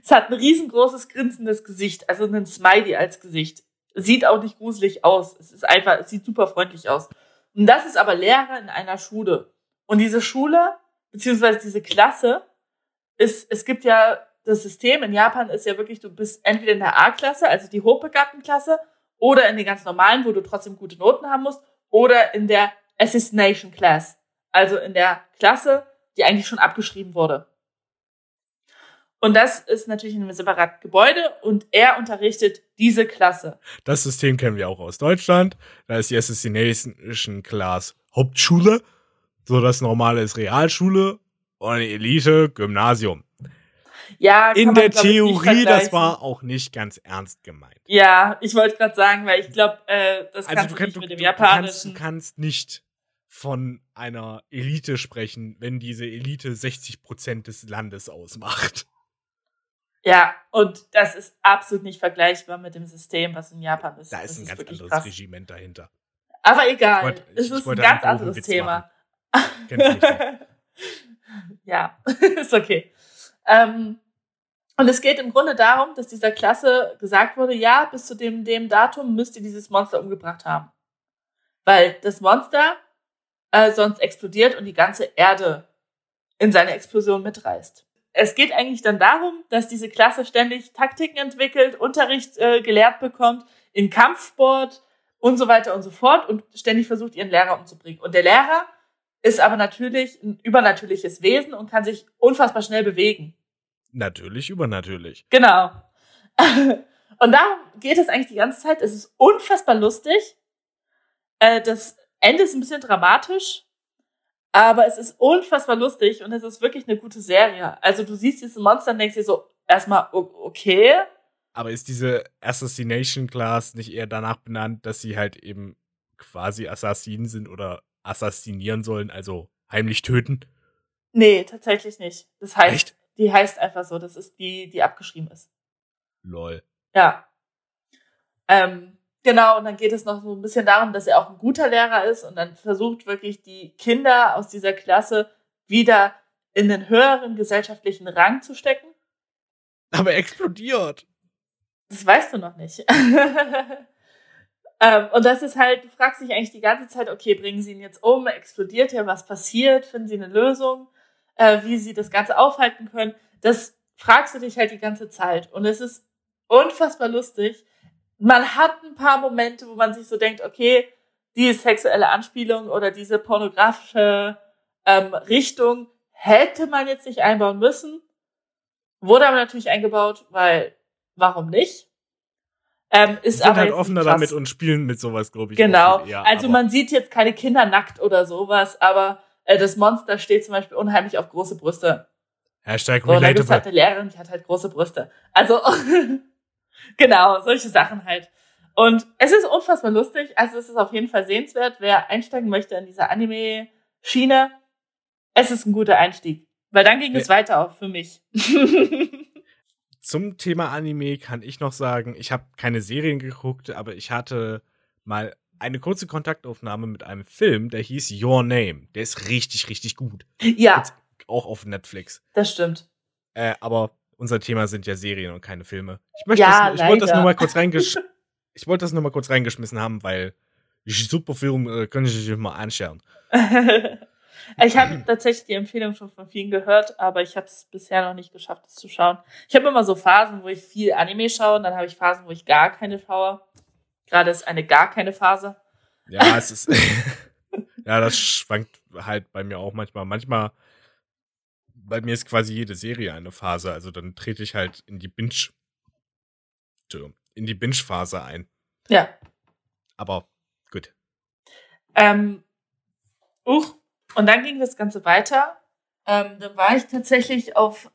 Es hat ein riesengroßes grinsendes Gesicht, also ein Smiley als Gesicht. Sieht auch nicht gruselig aus. Es ist einfach, es sieht super freundlich aus. Und das ist aber Lehrer in einer Schule. Und diese Schule, beziehungsweise diese Klasse, ist, es gibt ja das System in Japan ist ja wirklich, du bist entweder in der A-Klasse, also die hochbegabten Klasse, oder in den ganz normalen, wo du trotzdem gute Noten haben musst, oder in der Assassination Class, also in der Klasse, die eigentlich schon abgeschrieben wurde. Und das ist natürlich in einem separaten Gebäude und er unterrichtet diese Klasse. Das System kennen wir auch aus Deutschland. Da ist die Assassination Class Hauptschule, so das normale ist Realschule und die Elite Gymnasium. Ja, in der Theorie, das war auch nicht ganz ernst gemeint. Ja, ich wollte gerade sagen, weil ich glaube, äh, das also kannst du, kann, nicht du, mit dem du Japanischen. Kannst, du kannst nicht von einer Elite sprechen, wenn diese Elite 60 Prozent des Landes ausmacht. Ja, und das ist absolut nicht vergleichbar mit dem System, was in Japan ist. Da ist das ein ist ganz anderes krass. Regiment dahinter. Aber egal, wollt, es ist ein ganz anderes Thema. ja, ist okay. Ähm, und es geht im Grunde darum, dass dieser Klasse gesagt wurde, ja, bis zu dem, dem Datum müsst ihr dieses Monster umgebracht haben. Weil das Monster äh, sonst explodiert und die ganze Erde in seine Explosion mitreißt. Es geht eigentlich dann darum, dass diese Klasse ständig Taktiken entwickelt, Unterricht äh, gelehrt bekommt, in Kampfsport und so weiter und so fort und ständig versucht, ihren Lehrer umzubringen. Und der Lehrer ist aber natürlich ein übernatürliches Wesen und kann sich unfassbar schnell bewegen. Natürlich übernatürlich. Genau. Und darum geht es eigentlich die ganze Zeit. Es ist unfassbar lustig. Äh, das Ende ist ein bisschen dramatisch, aber es ist unfassbar lustig und es ist wirklich eine gute Serie. Also du siehst diese Monster und denkst dir so, erstmal, okay. Aber ist diese Assassination Class nicht eher danach benannt, dass sie halt eben quasi Assassinen sind oder assassinieren sollen, also heimlich töten? Nee, tatsächlich nicht. Das heißt, Echt? die heißt einfach so, das ist die, die abgeschrieben ist. Lol. Ja. Ähm, genau, und dann geht es noch so ein bisschen darum, dass er auch ein guter Lehrer ist und dann versucht wirklich die Kinder aus dieser Klasse wieder in den höheren gesellschaftlichen Rang zu stecken. Aber explodiert. Das weißt du noch nicht. ähm, und das ist halt, du fragst dich eigentlich die ganze Zeit, okay, bringen sie ihn jetzt um, explodiert er, was passiert, finden sie eine Lösung, äh, wie sie das Ganze aufhalten können. Das fragst du dich halt die ganze Zeit. Und es ist unfassbar lustig. Man hat ein paar Momente, wo man sich so denkt, okay, die sexuelle Anspielung oder diese pornografische ähm, Richtung hätte man jetzt nicht einbauen müssen. Wurde aber natürlich eingebaut, weil warum nicht? Ähm, ist sind aber halt offener damit und spielen mit sowas, glaube ich. Genau. Eher, also man sieht jetzt keine Kinder nackt oder sowas, aber äh, das Monster steht zum Beispiel unheimlich auf große Brüste. Hashtag so, relatable. Und halt eine Lehrerin, die hat halt große Brüste. Also, genau, solche Sachen halt. Und es ist unfassbar lustig. Also es ist auf jeden Fall sehenswert. Wer einsteigen möchte in diese Anime-Schiene, es ist ein guter Einstieg. Weil dann ging ja. es weiter auch für mich. Zum Thema Anime kann ich noch sagen, ich habe keine Serien geguckt, aber ich hatte mal eine kurze Kontaktaufnahme mit einem Film, der hieß Your Name. Der ist richtig, richtig gut. Ja. Jetzt auch auf Netflix. Das stimmt. Äh, aber unser Thema sind ja Serien und keine Filme. Ich möchte ja, das, ich wollte das nur mal kurz reingesch ich wollte das nur mal kurz reingeschmissen haben, weil super Film äh, können Sie sich mal anschauen. ich habe tatsächlich die Empfehlung schon von vielen gehört, aber ich habe es bisher noch nicht geschafft, es zu schauen. Ich habe immer so Phasen, wo ich viel Anime schaue und dann habe ich Phasen, wo ich gar keine schaue. Gerade ist eine gar keine Phase. Ja, es ist. ja, das schwankt halt bei mir auch manchmal. Manchmal, bei mir ist quasi jede Serie eine Phase. Also dann trete ich halt in die Binge. In die Binge-Phase ein. Ja. Aber gut. Ähm, uch, und dann ging das Ganze weiter. Ähm, dann war ich tatsächlich auf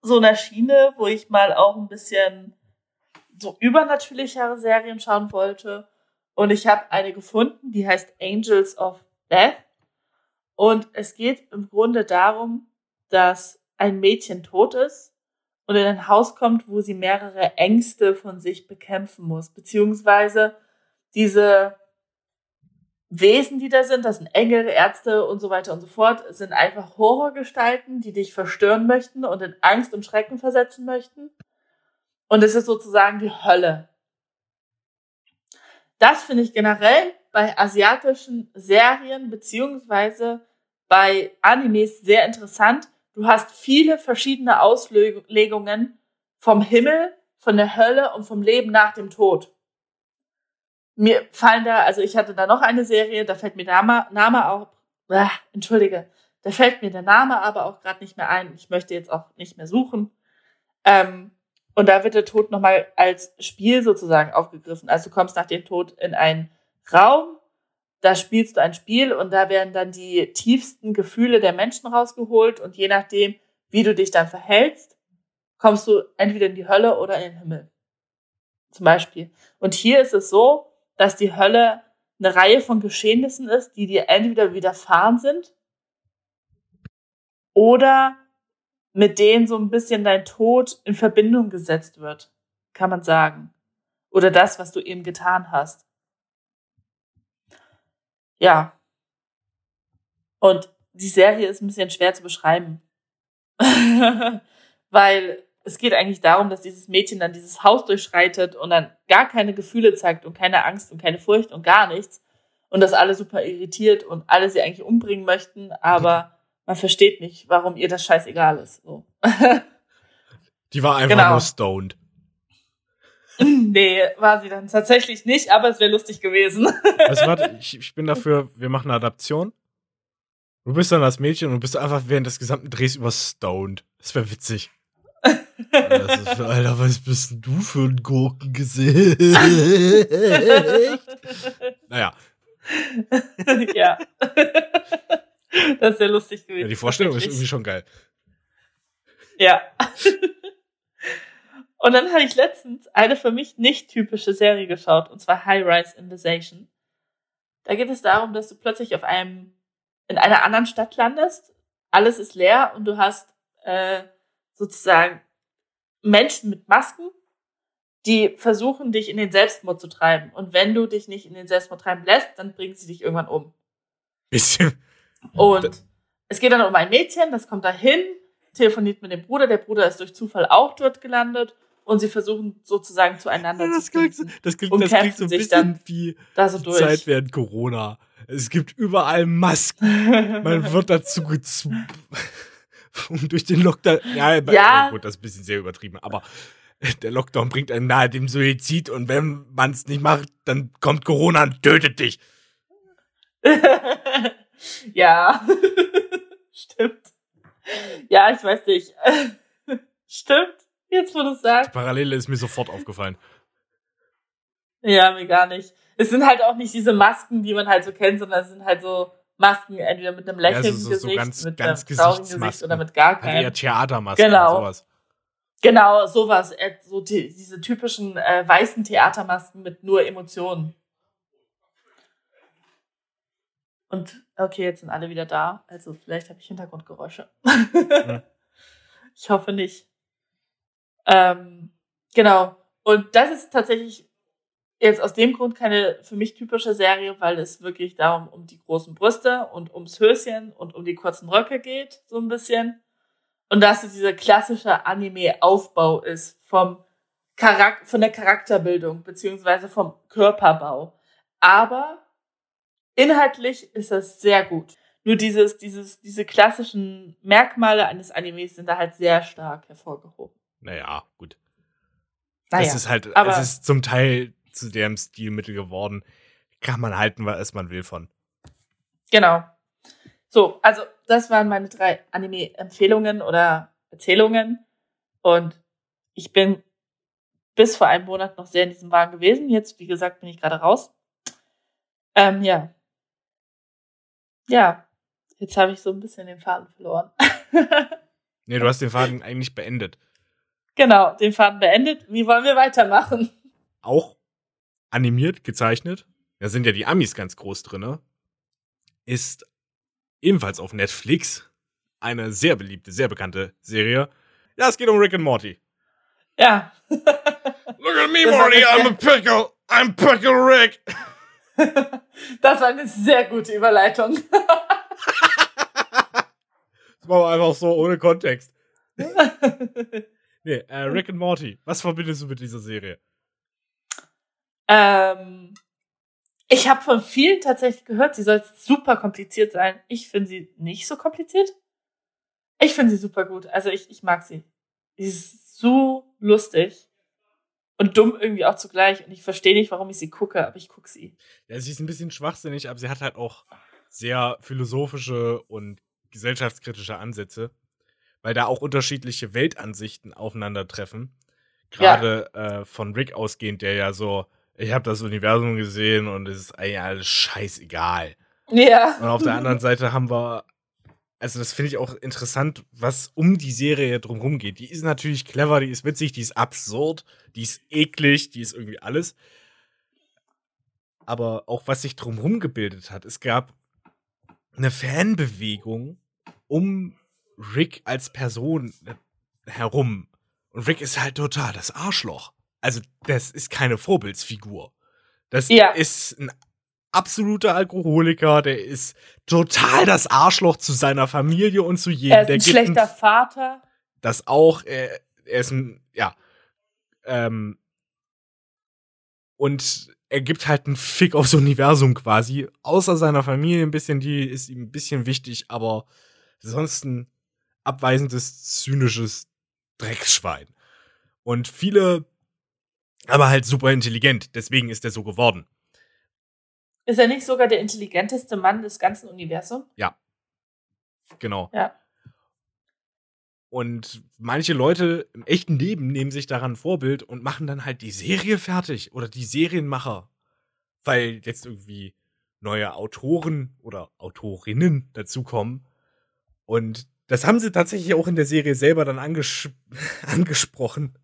so einer Schiene, wo ich mal auch ein bisschen so übernatürlichere Serien schauen wollte. Und ich habe eine gefunden, die heißt Angels of Death. Und es geht im Grunde darum, dass ein Mädchen tot ist und in ein Haus kommt, wo sie mehrere Ängste von sich bekämpfen muss. Beziehungsweise diese Wesen, die da sind, das sind Engel, Ärzte und so weiter und so fort, sind einfach Horrorgestalten, die dich verstören möchten und in Angst und Schrecken versetzen möchten. Und es ist sozusagen die Hölle. Das finde ich generell bei asiatischen Serien beziehungsweise bei Animes sehr interessant. Du hast viele verschiedene Auslegungen vom Himmel, von der Hölle und vom Leben nach dem Tod. Mir fallen da, also ich hatte da noch eine Serie, da fällt mir der Name, Name auch, äh, entschuldige, da fällt mir der Name aber auch gerade nicht mehr ein. Ich möchte jetzt auch nicht mehr suchen. Ähm, und da wird der Tod nochmal als Spiel sozusagen aufgegriffen. Also du kommst nach dem Tod in einen Raum, da spielst du ein Spiel und da werden dann die tiefsten Gefühle der Menschen rausgeholt und je nachdem, wie du dich dann verhältst, kommst du entweder in die Hölle oder in den Himmel. Zum Beispiel. Und hier ist es so, dass die Hölle eine Reihe von Geschehnissen ist, die dir entweder widerfahren sind oder mit denen so ein bisschen dein Tod in Verbindung gesetzt wird, kann man sagen. Oder das, was du eben getan hast. Ja. Und die Serie ist ein bisschen schwer zu beschreiben. Weil es geht eigentlich darum, dass dieses Mädchen dann dieses Haus durchschreitet und dann gar keine Gefühle zeigt und keine Angst und keine Furcht und gar nichts. Und das alle super irritiert und alle sie eigentlich umbringen möchten, aber man versteht nicht, warum ihr das scheißegal ist. So. Die war einfach genau. nur stoned. Nee, war sie dann tatsächlich nicht, aber es wäre lustig gewesen. Also warte, ich, ich bin dafür, wir machen eine Adaption. Du bist dann das Mädchen und du bist einfach während des gesamten Drehs über stoned. Das wäre witzig. Das ist, Alter, was bist denn du für ein Gurkengesicht? naja. ja. das ist sehr lustig gewesen. Ja, die Vorstellung ist irgendwie schon geil. Ja. Und dann habe ich letztens eine für mich nicht typische Serie geschaut, und zwar High Rise Invasion. Da geht es darum, dass du plötzlich auf einem, in einer anderen Stadt landest, alles ist leer und du hast äh, sozusagen Menschen mit Masken, die versuchen, dich in den Selbstmord zu treiben. Und wenn du dich nicht in den Selbstmord treiben lässt, dann bringen sie dich irgendwann um. Bisschen. Und es geht dann um ein Mädchen, das kommt dahin, telefoniert mit dem Bruder, der Bruder ist durch Zufall auch dort gelandet und sie versuchen sozusagen zueinander Ja, das zu klingt, finden. das klingt, und das klingt so ein bisschen wie Da so die durch. Zeit während Corona. Es gibt überall Masken. Man wird dazu gezwungen, um durch den Lockdown. Ja, Ja. gut, das ist ein bisschen sehr übertrieben, aber der Lockdown bringt einen nahe dem Suizid und wenn man es nicht macht, dann kommt Corona und tötet dich. ja. Stimmt. Ja, ich weiß nicht. Stimmt. Jetzt, wo du es Die sagst. Parallele ist mir sofort aufgefallen. Ja, mir gar nicht. Es sind halt auch nicht diese Masken, die man halt so kennt, sondern es sind halt so Masken, entweder mit einem Ja, Lächeln so- im so- Gesicht, ganz- mit ganz einem traurigen Gesicht oder mit gar Halt keinem. Theatermasken Genau. und sowas. Genau, sowas. Äh, So die, diese typischen äh, weißen Theatermasken mit nur Emotionen. Und okay, jetzt sind alle wieder da. Also vielleicht habe ich Hintergrundgeräusche. Ich hoffe nicht. Ähm, genau. Und das ist tatsächlich jetzt aus dem Grund keine für mich typische Serie, weil es wirklich darum um die großen Brüste und ums Höschen und um die kurzen Röcke geht, so ein bisschen. Und dass es dieser klassische Anime-Aufbau ist vom Charak von der Charakterbildung beziehungsweise vom Körperbau. Aber inhaltlich ist das sehr gut. Nur dieses, dieses, diese klassischen Merkmale eines Animes sind da halt sehr stark hervorgehoben. Naja, gut. Naja, es ist halt, aber- es ist zum Teil zu dem Stilmittel geworden. Kann man halten, was man will von. genau. So, also das waren meine drei Anime-Empfehlungen oder Erzählungen. Und ich bin bis vor einem Monat noch sehr in diesem Wagen gewesen. Jetzt, wie gesagt, bin ich gerade raus. Ähm, ja. Ja, jetzt habe ich so ein bisschen den Faden verloren. Nee, du hast den Faden eigentlich beendet. Genau, den Faden beendet. Wie wollen wir weitermachen? Auch animiert, gezeichnet. Da sind ja die Amis ganz groß drin. Ist ebenfalls auf Netflix eine sehr beliebte, sehr bekannte Serie. Ja, es geht um Rick and Morty. Ja. Look at me, Das Morty, I'm a pickle. I'm Pickle Rick. Das war eine sehr gute Überleitung. Das war einfach so ohne Kontext. Nee, äh, Rick and Morty. Was verbindest du mit dieser Serie? ähm, ich habe von vielen tatsächlich gehört, sie soll super kompliziert sein. Ich finde sie nicht so kompliziert. Ich finde sie super gut. Also ich, ich mag sie. Sie ist so lustig und dumm irgendwie auch zugleich. Und ich verstehe nicht, warum ich sie gucke, aber ich gucke sie. Ja, sie ist ein bisschen schwachsinnig, aber sie hat halt auch sehr philosophische und gesellschaftskritische Ansätze, weil da auch unterschiedliche Weltansichten aufeinandertreffen. Gerade äh, von Rick ausgehend, der ja so, ich habe das Universum gesehen und es ist eigentlich alles scheißegal. Ja. Und auf der anderen Seite haben wir, also das finde ich auch interessant, was um die Serie drumherum geht. Die ist natürlich clever, die ist witzig, die ist absurd, die ist eklig, die ist irgendwie alles. Aber auch was sich drumherum gebildet hat, es gab eine Fanbewegung um Rick als Person herum. Und Rick ist halt total das Arschloch. Also, das ist keine Vorbildsfigur. Das Ja. ist ein absoluter Alkoholiker, der ist total das Arschloch zu seiner Familie und zu jedem. Er ist der ein gibt schlechter Vater. das auch, er, er ist ein, ja, ähm, und er gibt halt einen Fick aufs Universum quasi, außer seiner Familie ein bisschen, die ist ihm ein bisschen wichtig, aber sonst ein abweisendes, zynisches Drecksschwein. Und viele, aber halt super intelligent, deswegen ist er so geworden. Ist er nicht sogar der intelligenteste Mann des ganzen Universums? Genau. Ja. Und manche Leute im echten Leben nehmen sich daran Vorbild und machen dann halt die Serie fertig oder die Serienmacher. Weil jetzt irgendwie neue Autoren oder Autorinnen dazukommen. Und das haben sie tatsächlich auch in der Serie selber dann anges angesprochen.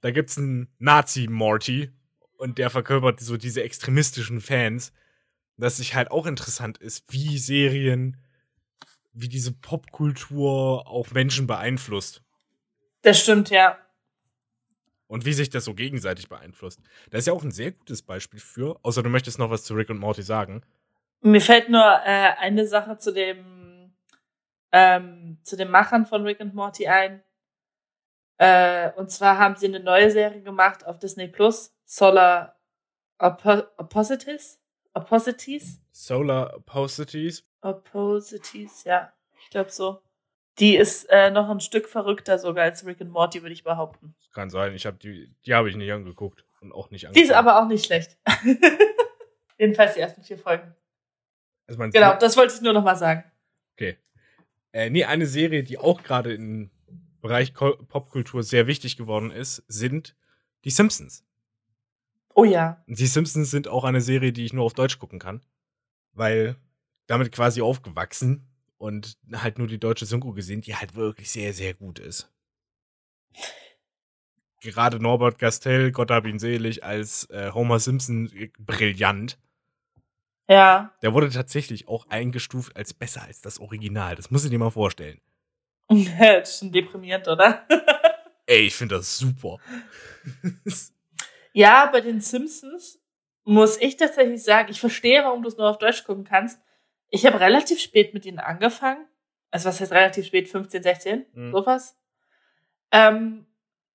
Da gibt's einen Nazi-Morty und der verkörpert so diese extremistischen Fans. Dass sich halt auch interessant ist, wie Serien, wie diese Popkultur auch Menschen beeinflusst. Das stimmt, ja. Und wie sich das so gegenseitig beeinflusst. Da ist ja auch ein sehr gutes Beispiel für, außer du möchtest noch was zu Rick und Morty sagen. Mir fällt nur äh, eine Sache zu dem ähm, zu den Machern von Rick und Morty ein. Äh, und zwar haben sie eine neue Serie gemacht auf Disney Plus, Solar Oppo Opposites? Opposites? Solar Opposites? Opposites, ja. Ich glaube so. Die ist äh, noch ein Stück verrückter sogar als Rick and Morty, würde ich behaupten. Das kann sein. Ich habe die, die habe ich nicht angeguckt und auch nicht angeguckt. Die ist aber auch nicht schlecht. Jedenfalls die ersten vier Folgen. Also genau, das wollte ich nur noch mal sagen. Okay. Äh, nee, eine Serie, die auch gerade im Bereich Popkultur sehr wichtig geworden ist, sind die Simpsons. Oh ja. Die Simpsons sind auch eine Serie, die ich nur auf Deutsch gucken kann, weil damit quasi aufgewachsen und halt nur die deutsche Synchro gesehen, die halt wirklich sehr, sehr gut ist. Gerade Norbert Gastel, Gott hab ihn selig, als äh, Homer Simpson äh, brillant. Ja. Der wurde tatsächlich auch eingestuft als besser als das Original. Das muss ich dir mal vorstellen. das ist schon deprimierend, oder? Ey, ich finde das super. ja, bei den Simpsons muss ich tatsächlich sagen, ich verstehe, warum du es nur auf Deutsch gucken kannst, ich habe relativ spät mit ihnen angefangen. Also was heißt relativ spät? 15, 16? Mhm. Sowas. Ähm,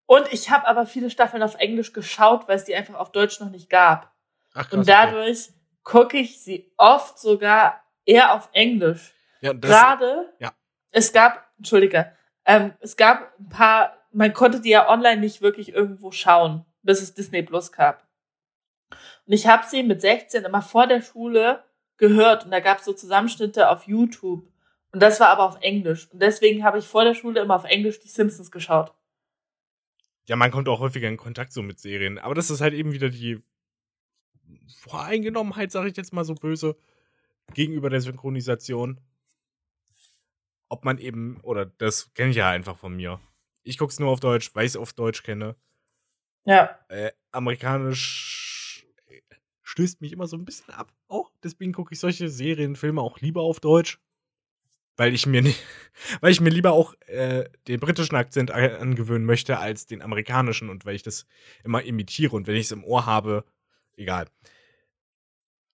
und ich habe aber viele Staffeln auf Englisch geschaut, weil es die einfach auf Deutsch noch nicht gab. Ach, krass, und dadurch okay. Gucke ich sie oft sogar eher auf Englisch. Ja, das, Gerade, ja. es gab, entschuldige, ähm, es gab ein paar, man konnte die ja online nicht wirklich irgendwo schauen, bis es Disney Plus gab. Und ich habe sie mit 16 immer vor der Schule gehört und da gab es so Zusammenschnitte auf YouTube. Und das war aber auf Englisch. Und deswegen habe ich vor der Schule immer auf Englisch die Simpsons geschaut. Ja, man kommt auch häufiger in Kontakt so mit Serien. Aber das ist halt eben wieder die Voreingenommenheit, sage ich jetzt mal so böse, gegenüber der Synchronisation. Ob man eben, oder das kenne ich ja einfach von mir. Ich gucke es nur auf Deutsch, weil ich es auf Deutsch kenne. Ja. Äh, amerikanisch stößt mich immer so ein bisschen ab. Auch deswegen gucke ich solche Serien, Filme auch lieber auf Deutsch. Weil ich mir nicht, weil ich mir lieber auch äh, den britischen Akzent angewöhnen möchte als den amerikanischen und weil ich das immer imitiere und wenn ich es im Ohr habe, egal.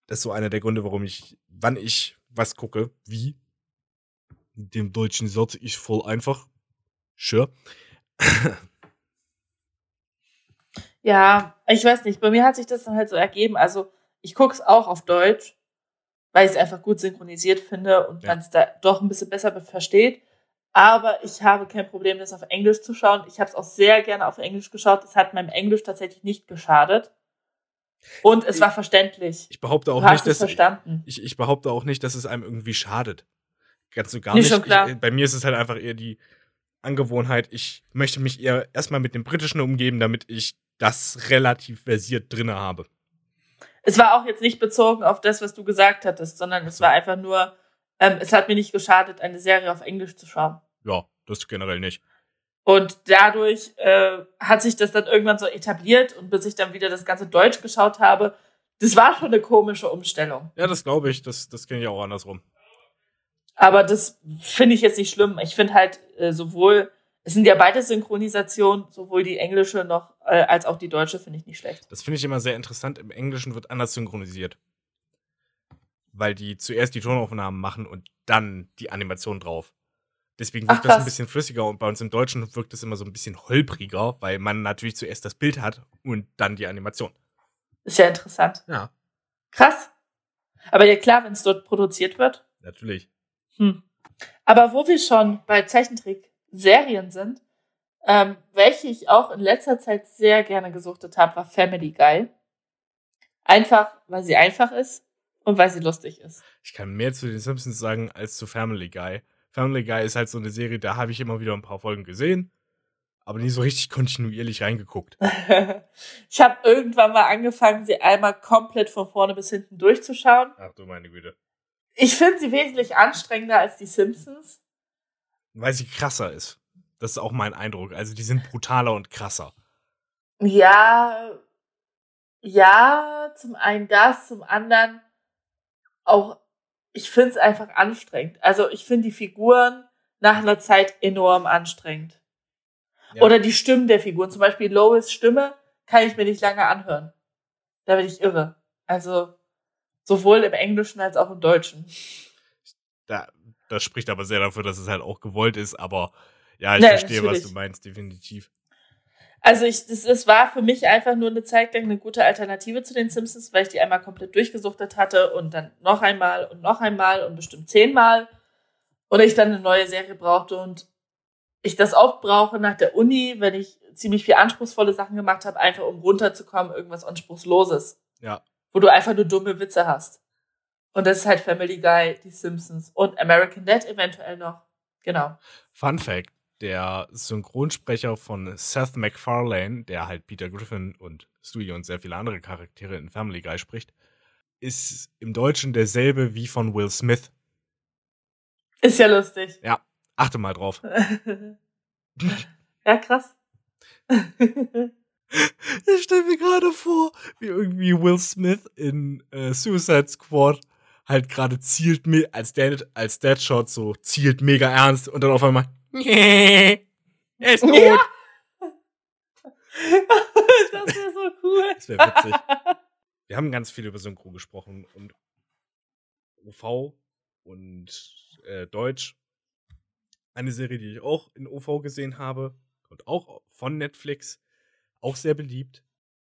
Das ist so einer der Gründe, warum ich, wann ich was gucke, wie. Dem deutschen Satz ist voll einfach. Sure. Ja, ich weiß nicht. Bei mir hat sich das dann halt so ergeben. Also ich gucke es auch auf Deutsch, weil ich es einfach gut synchronisiert finde und ja. man es da doch ein bisschen besser versteht. Aber ich habe kein Problem, das auf Englisch zu schauen. Ich habe es auch sehr gerne auf Englisch geschaut. Es hat meinem Englisch tatsächlich nicht geschadet. Und es war verständlich. Ich behaupte auch nicht, dass verstanden. Ich, ich, behaupte auch nicht, dass es einem irgendwie schadet. Ganz so gar nicht. nicht. Ich, bei mir ist es halt einfach eher die Angewohnheit. Ich möchte mich eher erstmal mit dem Britischen umgeben, damit ich das relativ versiert drinne habe. Es war auch jetzt nicht bezogen auf das, was du gesagt hattest, sondern es war einfach nur, ähm, es hat mir nicht geschadet, eine Serie auf Englisch zu schauen. Ja, das generell nicht. Und dadurch äh, hat sich das dann irgendwann so etabliert und bis ich dann wieder das ganze Deutsch geschaut habe, das war schon eine komische Umstellung. Ja, das glaube ich. Das, das kenne ich auch andersrum. Aber das finde ich jetzt nicht schlimm. Ich finde halt äh, sowohl es sind ja beide Synchronisationen, sowohl die englische noch äh, als auch die deutsche, finde ich nicht schlecht. Das finde ich immer sehr interessant. Im Englischen wird anders synchronisiert. Weil die zuerst die Tonaufnahmen machen und dann die Animation drauf. Deswegen wirkt Ach, das ein bisschen flüssiger und bei uns im Deutschen wirkt es immer so ein bisschen holpriger, weil man natürlich zuerst das Bild hat und dann die Animation. Ist ja interessant. Ja. Krass. Aber ja klar, wenn es dort produziert wird. Natürlich. Hm. Aber wo wir schon bei Zeichentrick Serien sind. Ähm, welche ich auch in letzter Zeit sehr gerne gesuchtet habe, war Family Guy. Einfach, weil sie einfach ist und weil sie lustig ist. Ich kann mehr zu den Simpsons sagen als zu Family Guy. Family Guy ist halt so eine Serie, da habe ich immer wieder ein paar Folgen gesehen. aber nie so richtig kontinuierlich reingeguckt. ich habe irgendwann mal angefangen, sie einmal komplett von vorne bis hinten durchzuschauen. Ach du meine Güte. Ich finde sie wesentlich anstrengender als die Simpsons. Weil sie krasser ist. Das ist auch mein Eindruck. Also die sind brutaler und krasser. Ja, ja, zum einen das, zum anderen auch, ich finde es einfach anstrengend. Also ich finde die Figuren nach einer Zeit enorm anstrengend. Ja. Oder die Stimmen der Figuren. Zum Beispiel Lois Stimme kann ich mir nicht lange anhören. Da werde ich irre. Also sowohl im Englischen als auch im Deutschen. Da, das spricht aber sehr dafür, dass es halt auch gewollt ist, aber ja, ich ja, verstehe, natürlich. was du meinst, definitiv. Also ich, das, das war für mich einfach nur eine Zeit lang eine gute Alternative zu den Simpsons, weil ich die einmal komplett durchgesuchtet hatte und dann noch einmal und noch einmal und bestimmt zehnmal. Und ich dann eine neue Serie brauchte und ich das oft brauche nach der Uni, wenn ich ziemlich viel anspruchsvolle Sachen gemacht habe, einfach um runterzukommen, irgendwas Anspruchsloses. Ja. Wo du einfach nur dumme Witze hast. Und das ist halt Family Guy, die Simpsons und American Dad eventuell noch. Genau. Fun Fact: der Synchronsprecher von Seth MacFarlane, der halt Peter Griffin und Stewie und sehr viele andere Charaktere in Family Guy spricht, ist im Deutschen derselbe wie von Will Smith. Ist ja lustig. Ja, achte mal drauf. ja, krass. Ich stelle mir gerade vor, wie irgendwie Will Smith in äh, Suicide Squad halt gerade zielt, als, als Deadshot so zielt mega ernst und dann auf einmal er ist tot. Ja. das wäre so cool. Das wäre witzig. Wir haben ganz viel über Synchro gesprochen und OV und äh, Deutsch. Eine Serie, die ich auch in OV gesehen habe und auch von Netflix, auch sehr beliebt.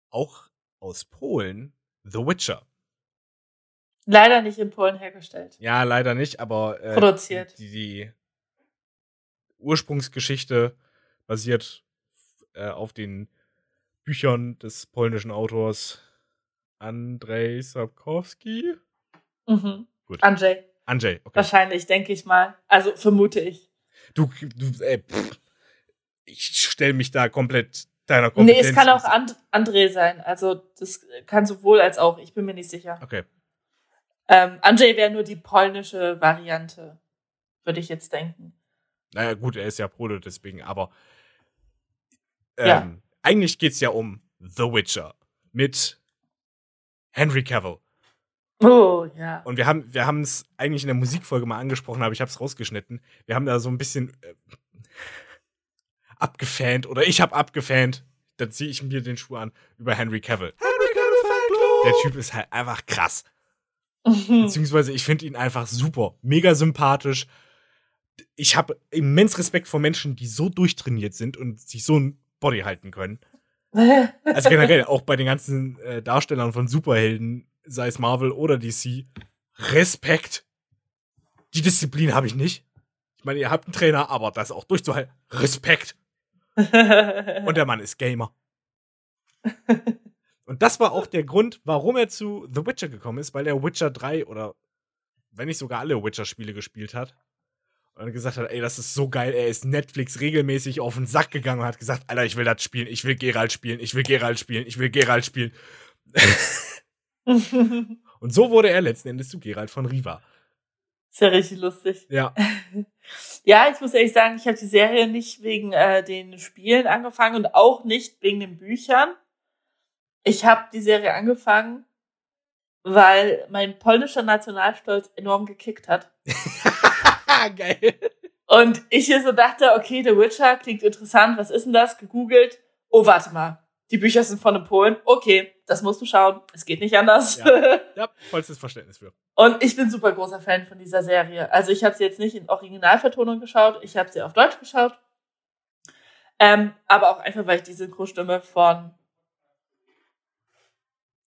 Auch aus Polen, The Witcher. Leider nicht in Polen hergestellt. Ja, leider nicht, aber äh, produziert. Die, die, Ursprungsgeschichte basiert äh, auf den Büchern des polnischen Autors Andrzej Sapkowski. Mhm. Gut. Andrzej. Andrzej, okay. Wahrscheinlich, denke ich mal. Also vermute ich. Du, du ey, pff, ich stelle mich da komplett deiner Kompetenz. Nee, es kann auch And André sein. Also das kann sowohl als auch. Ich bin mir nicht sicher. Okay. Ähm, Andrzej wäre nur die polnische Variante, würde ich jetzt denken. Naja, gut, er ist ja Pole, deswegen, aber ähm, ja. eigentlich geht es ja um The Witcher mit Henry Cavill. Oh, ja. Und wir haben wir es eigentlich in der Musikfolge mal angesprochen, aber ich habe es rausgeschnitten. Wir haben da so ein bisschen äh, abgefant oder ich habe abgefant. Dann ziehe ich mir den Schuh an über Henry Cavill. Henry Cavill Der Typ ist halt einfach krass. Beziehungsweise ich finde ihn einfach super, mega sympathisch, ich habe immens Respekt vor Menschen, die so durchtrainiert sind und sich so ein Body halten können. Also generell, auch bei den ganzen äh, Darstellern von Superhelden, sei es Marvel oder DC, Respekt. Die Disziplin habe ich nicht. Ich meine, ihr habt einen Trainer, aber das auch durchzuhalten. Respekt. und der Mann ist Gamer. Und das war auch der Grund, warum er zu The Witcher gekommen ist, weil er Witcher 3 oder wenn nicht sogar alle Witcher-Spiele gespielt hat und gesagt hat, ey, das ist so geil, er ist Netflix regelmäßig auf den Sack gegangen und hat gesagt, Alter, ich will das spielen, ich will Geralt spielen, ich will Geralt spielen, ich will Geralt spielen. und so wurde er letzten Endes zu Geralt von Riva. Ist ja richtig lustig. Ja. ja, ich muss ehrlich sagen, ich habe die Serie nicht wegen äh, den Spielen angefangen und auch nicht wegen den Büchern. Ich habe die Serie angefangen, weil mein polnischer Nationalstolz enorm gekickt hat. Geil. Und ich hier so dachte, okay, The Witcher klingt interessant, was ist denn das? Gegoogelt. Oh, warte mal. Die Bücher sind von den Polen. Okay, das musst du schauen. Es geht nicht anders. Ja, ja vollstes Verständnis für. Und ich bin super großer Fan von dieser Serie. Also ich habe sie jetzt nicht in Originalvertonung geschaut, ich habe sie auf Deutsch geschaut. Ähm, aber auch einfach, weil ich die Synchrostimme von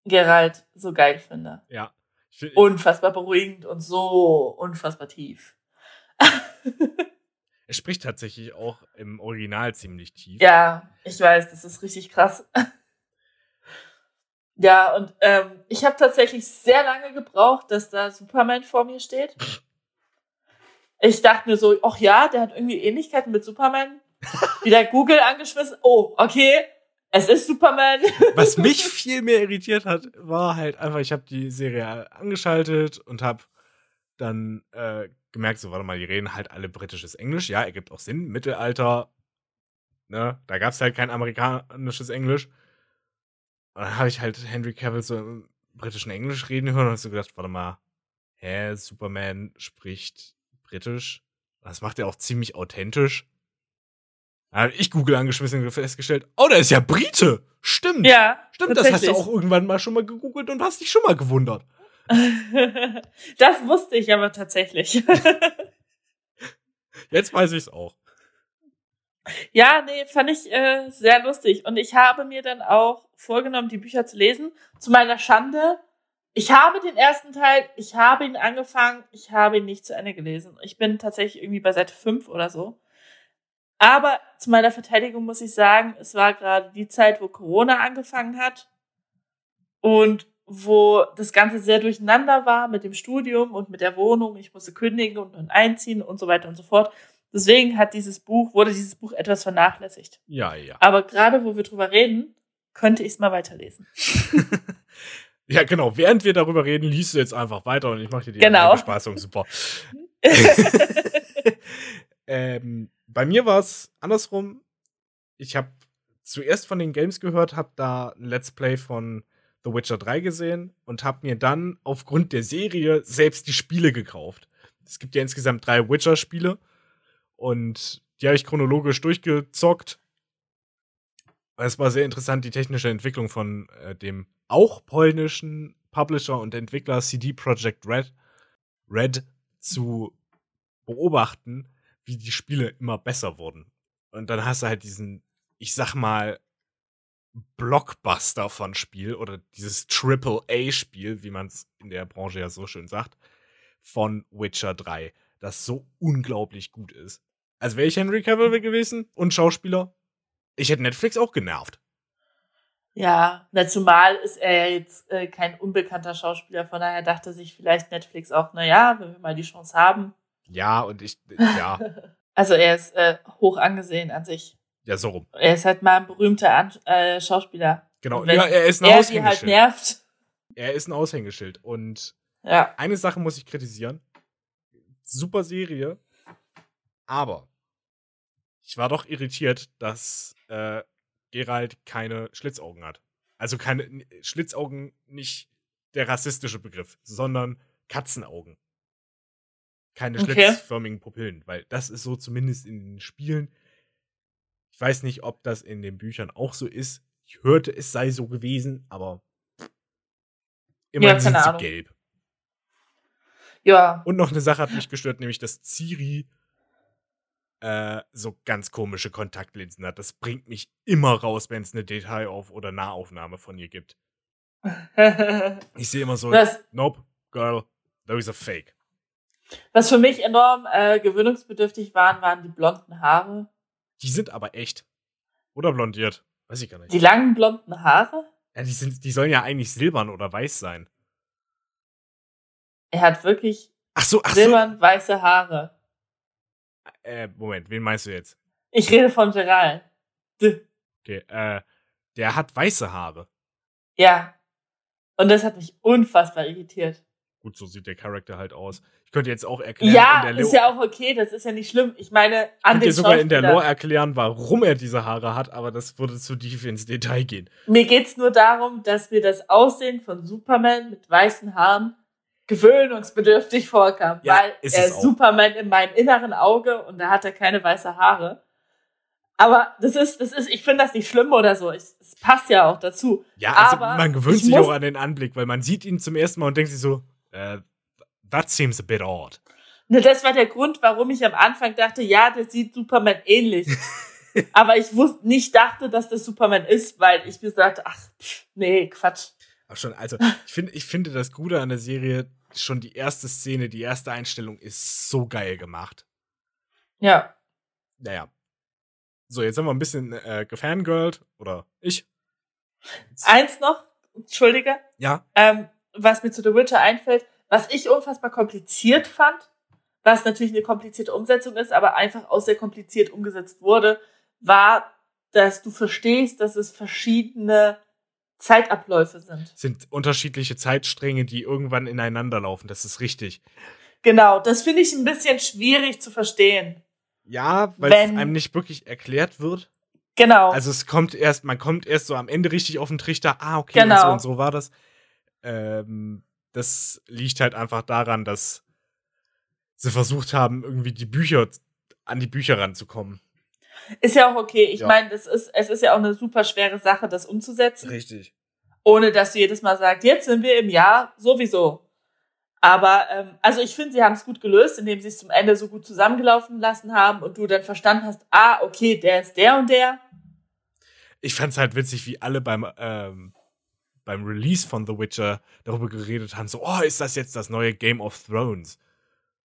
Gerald so geil finde. Ja. Unfassbar beruhigend und so unfassbar tief er spricht tatsächlich auch im Original ziemlich tief. Ja, ich weiß, das ist richtig krass. ja, und ähm, ich habe tatsächlich sehr lange gebraucht, dass da Superman vor mir steht. Ich dachte mir so, ach ja, der hat irgendwie Ähnlichkeiten mit Superman. Wieder Google angeschmissen. Oh, okay, es ist Superman. Was mich viel mehr irritiert hat, war halt einfach, ich habe die Serie angeschaltet und habe dann äh, gemerkt, so, warte mal, die reden halt alle britisches Englisch. Ja, ergibt auch Sinn. Mittelalter, ne, da gab es halt kein amerikanisches Englisch. Und dann habe ich halt Henry Cavill so im britischen Englisch reden hören und hab so gedacht, warte mal, hä, Superman spricht britisch? Das macht er auch ziemlich authentisch. Da habe ich Google angeschmissen und festgestellt, oh, der ist ja Brite. Stimmt. Ja. Stimmt, das hast du auch irgendwann mal schon mal gegoogelt und hast dich schon mal gewundert. das wusste ich aber tatsächlich. Jetzt weiß ich es auch. Ja, nee, fand ich äh, sehr lustig. Und ich habe mir dann auch vorgenommen, die Bücher zu lesen. Zu meiner Schande. Ich habe den ersten Teil, ich habe ihn angefangen, ich habe ihn nicht zu Ende gelesen. Ich bin tatsächlich irgendwie bei Seite 5 oder so. Aber zu meiner Verteidigung muss ich sagen, es war gerade die Zeit, wo Corona angefangen hat und wo das Ganze sehr durcheinander war mit dem Studium und mit der Wohnung. Ich musste kündigen und dann einziehen und so weiter und so fort. Deswegen hat dieses Buch, wurde dieses Buch etwas vernachlässigt. Ja, ja. Aber gerade wo wir drüber reden, könnte ich es mal weiterlesen. ja, genau. Während wir darüber reden, liest du jetzt einfach weiter und ich mache dir die genau. Bespaßung. Super. ähm, bei mir war es andersrum. Ich habe zuerst von den Games gehört, habe da ein Let's Play von The Witcher 3 gesehen und habe mir dann aufgrund der Serie selbst die Spiele gekauft. Es gibt ja insgesamt drei Witcher-Spiele und die habe ich chronologisch durchgezockt. Es war sehr interessant, die technische Entwicklung von äh, dem auch polnischen Publisher und Entwickler CD Projekt Red, Red zu beobachten, wie die Spiele immer besser wurden. Und dann hast du halt diesen, ich sag mal, Blockbuster von Spiel oder dieses Triple A Spiel, wie man es in der Branche ja so schön sagt, von Witcher 3, das so unglaublich gut ist. Also wäre ich Henry Cavill gewesen und Schauspieler, ich hätte Netflix auch genervt. Ja, na, zumal ist er ja jetzt äh, kein unbekannter Schauspieler, von daher dachte sich vielleicht Netflix auch, na ja, wenn wir mal die Chance haben, ja, und ich, ja. also er ist äh, hoch angesehen an sich. Ja, so rum. Er ist halt mal ein berühmter an äh, Schauspieler. Genau, ja, er ist ein er Aushängeschild. halt nervt. Er ist ein Aushängeschild. Und ja. eine Sache muss ich kritisieren. Super Serie, aber ich war doch irritiert, dass äh, Gerald keine Schlitzaugen hat. Also keine Schlitzaugen nicht der rassistische Begriff, sondern Katzenaugen keine okay. schlitzförmigen Pupillen, weil das ist so zumindest in den Spielen. Ich weiß nicht, ob das in den Büchern auch so ist. Ich hörte, es sei so gewesen, aber immerhin ja, sind sie gelb. Ja. Und noch eine Sache hat mich gestört, nämlich dass Ciri äh, so ganz komische Kontaktlinsen hat. Das bringt mich immer raus, wenn es eine Detailauf- oder Nahaufnahme von ihr gibt. ich sehe immer so, Was? nope, girl, those are fake. Was für mich enorm äh, gewöhnungsbedürftig waren, waren die blonden Haare. Die sind aber echt. Oder blondiert. Weiß ich gar nicht. Die langen blonden Haare? Ja, die, sind, die sollen ja eigentlich silbern oder weiß sein. Er hat wirklich ach so, ach silbern so. weiße Haare. Äh, Moment, wen meinst du jetzt? Ich rede von Gerald. Okay, äh, der hat weiße Haare. Ja. Und das hat mich unfassbar irritiert. Gut, so sieht der Charakter halt aus. Ich könnte jetzt auch erklären. Ja, ist ja auch okay, das ist ja nicht schlimm. Ich meine, an den sogar in der Lore erklären, warum er diese Haare hat, aber das würde zu tief ins Detail gehen. Mir geht's nur darum, dass mir das Aussehen von Superman mit weißen Haaren gewöhnungsbedürftig vorkam, ja, weil er ist Superman in meinem inneren Auge und da hat er keine weiße Haare. Aber das ist, das ist, ich finde das nicht schlimm oder so. Es passt ja auch dazu. Ja, also aber man gewöhnt sich auch an den Anblick, weil man sieht ihn zum ersten Mal und denkt sich so, äh, that seems a bit odd. Ne, das war der Grund, warum ich am Anfang dachte, ja, der sieht Superman ähnlich. Aber ich wusste nicht dachte, dass das Superman ist, weil ich mir sagte, ach, pff, nee, Quatsch. Ach schon, also ich finde, ich finde das Gute an der Serie, schon die erste Szene, die erste Einstellung ist so geil gemacht. Ja. Naja. So, jetzt haben wir ein bisschen äh, gefangirlt, oder ich. Eins noch, Entschuldige. Ja. Ähm, was mir zu The Witcher einfällt, was ich unfassbar kompliziert fand, was natürlich eine komplizierte Umsetzung ist, aber einfach auch sehr kompliziert umgesetzt wurde, war, dass du verstehst, dass es verschiedene Zeitabläufe sind. Sind unterschiedliche Zeitstränge, die irgendwann ineinander laufen. Das ist richtig. Genau, das finde ich ein bisschen schwierig zu verstehen. Ja, weil es einem nicht wirklich erklärt wird. Genau. Also es kommt erst, man kommt erst so am Ende richtig auf den Trichter, ah, okay, genau. und so und so war das. Ähm, das liegt halt einfach daran, dass sie versucht haben, irgendwie die Bücher an die Bücher ranzukommen. Ist ja auch okay. Ich ja. meine, ist, es ist ja auch eine super schwere Sache, das umzusetzen. Richtig. Ohne dass du jedes Mal sagst, jetzt sind wir im Jahr sowieso. Aber ähm, also ich finde, sie haben es gut gelöst, indem sie es zum Ende so gut zusammengelaufen lassen haben und du dann verstanden hast, ah, okay, der ist der und der. Ich fand es halt witzig, wie alle beim ähm, beim Release von The Witcher darüber geredet haben, so, oh, ist das jetzt das neue Game of Thrones?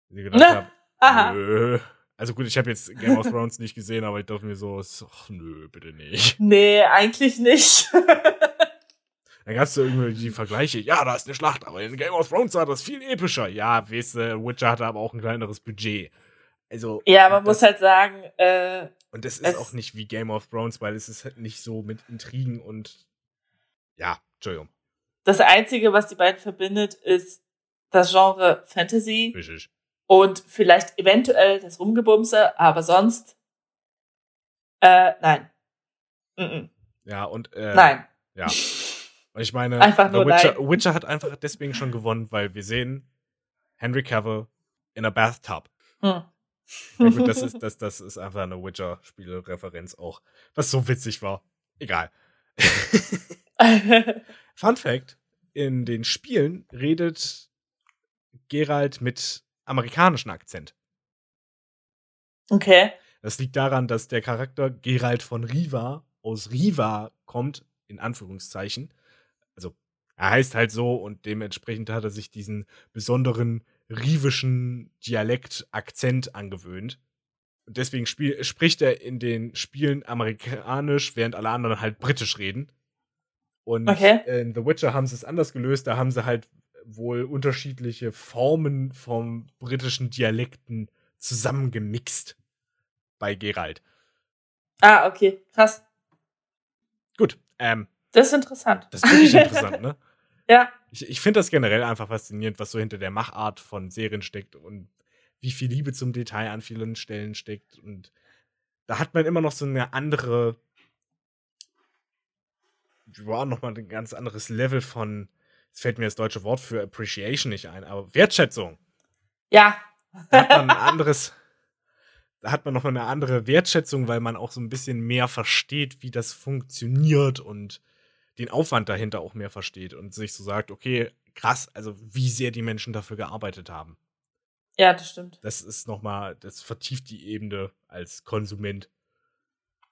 Und ich gedacht habe, Aha. nö. Also gut, ich habe jetzt Game of Thrones nicht gesehen, aber ich dachte mir so, ach, nö, bitte nicht. Nee, eigentlich nicht. Dann gab es so irgendwie die Vergleiche, ja, da ist eine Schlacht, aber in Game of Thrones war das viel epischer. Ja, weißt du, Witcher hatte aber auch ein kleineres Budget. Also. Ja, man muss halt sagen, äh, Und das ist auch nicht wie Game of Thrones, weil es ist halt nicht so mit Intrigen und ja, Entschuldigung. Das Einzige, was die beiden verbindet, ist das Genre Fantasy. Richtig. Und vielleicht eventuell das Rumgebumse, aber sonst. Äh, nein. Mm -mm. Ja, und. Äh, nein. Ja. Ich meine, einfach nur Witcher, nein. Witcher hat einfach deswegen schon gewonnen, weil wir sehen Henry Cavill in a bathtub. Hm. Ja gut, das ist, das, das ist einfach eine Witcher-Spiele-Referenz auch, was so witzig war. Egal. Fun Fact: In den Spielen redet Geralt mit amerikanischem Akzent. Okay. Das liegt daran, dass der Charakter Geralt von Riva aus Riva kommt, in Anführungszeichen. Also, er heißt halt so und dementsprechend hat er sich diesen besonderen rivischen Dialekt-Akzent angewöhnt. Und deswegen spricht er in den Spielen amerikanisch, während alle anderen halt britisch reden. Und okay. in The Witcher haben sie es anders gelöst. Da haben sie halt wohl unterschiedliche Formen vom britischen Dialekten zusammengemixt bei Geralt. Ah, okay, krass. Gut, ähm. Das ist interessant. Das ist wirklich interessant, ne? ja. Ich, ich finde das generell einfach faszinierend, was so hinter der Machart von Serien steckt und wie viel Liebe zum Detail an vielen Stellen steckt. Und da hat man immer noch so eine andere war nochmal ein ganz anderes Level von, es fällt mir das deutsche Wort für Appreciation nicht ein, aber Wertschätzung. Ja. Da hat man ein anderes, da hat man nochmal eine andere Wertschätzung, weil man auch so ein bisschen mehr versteht, wie das funktioniert und den Aufwand dahinter auch mehr versteht und sich so sagt, okay, krass, also wie sehr die Menschen dafür gearbeitet haben. Ja, das stimmt. Das ist nochmal, das vertieft die Ebene als Konsument.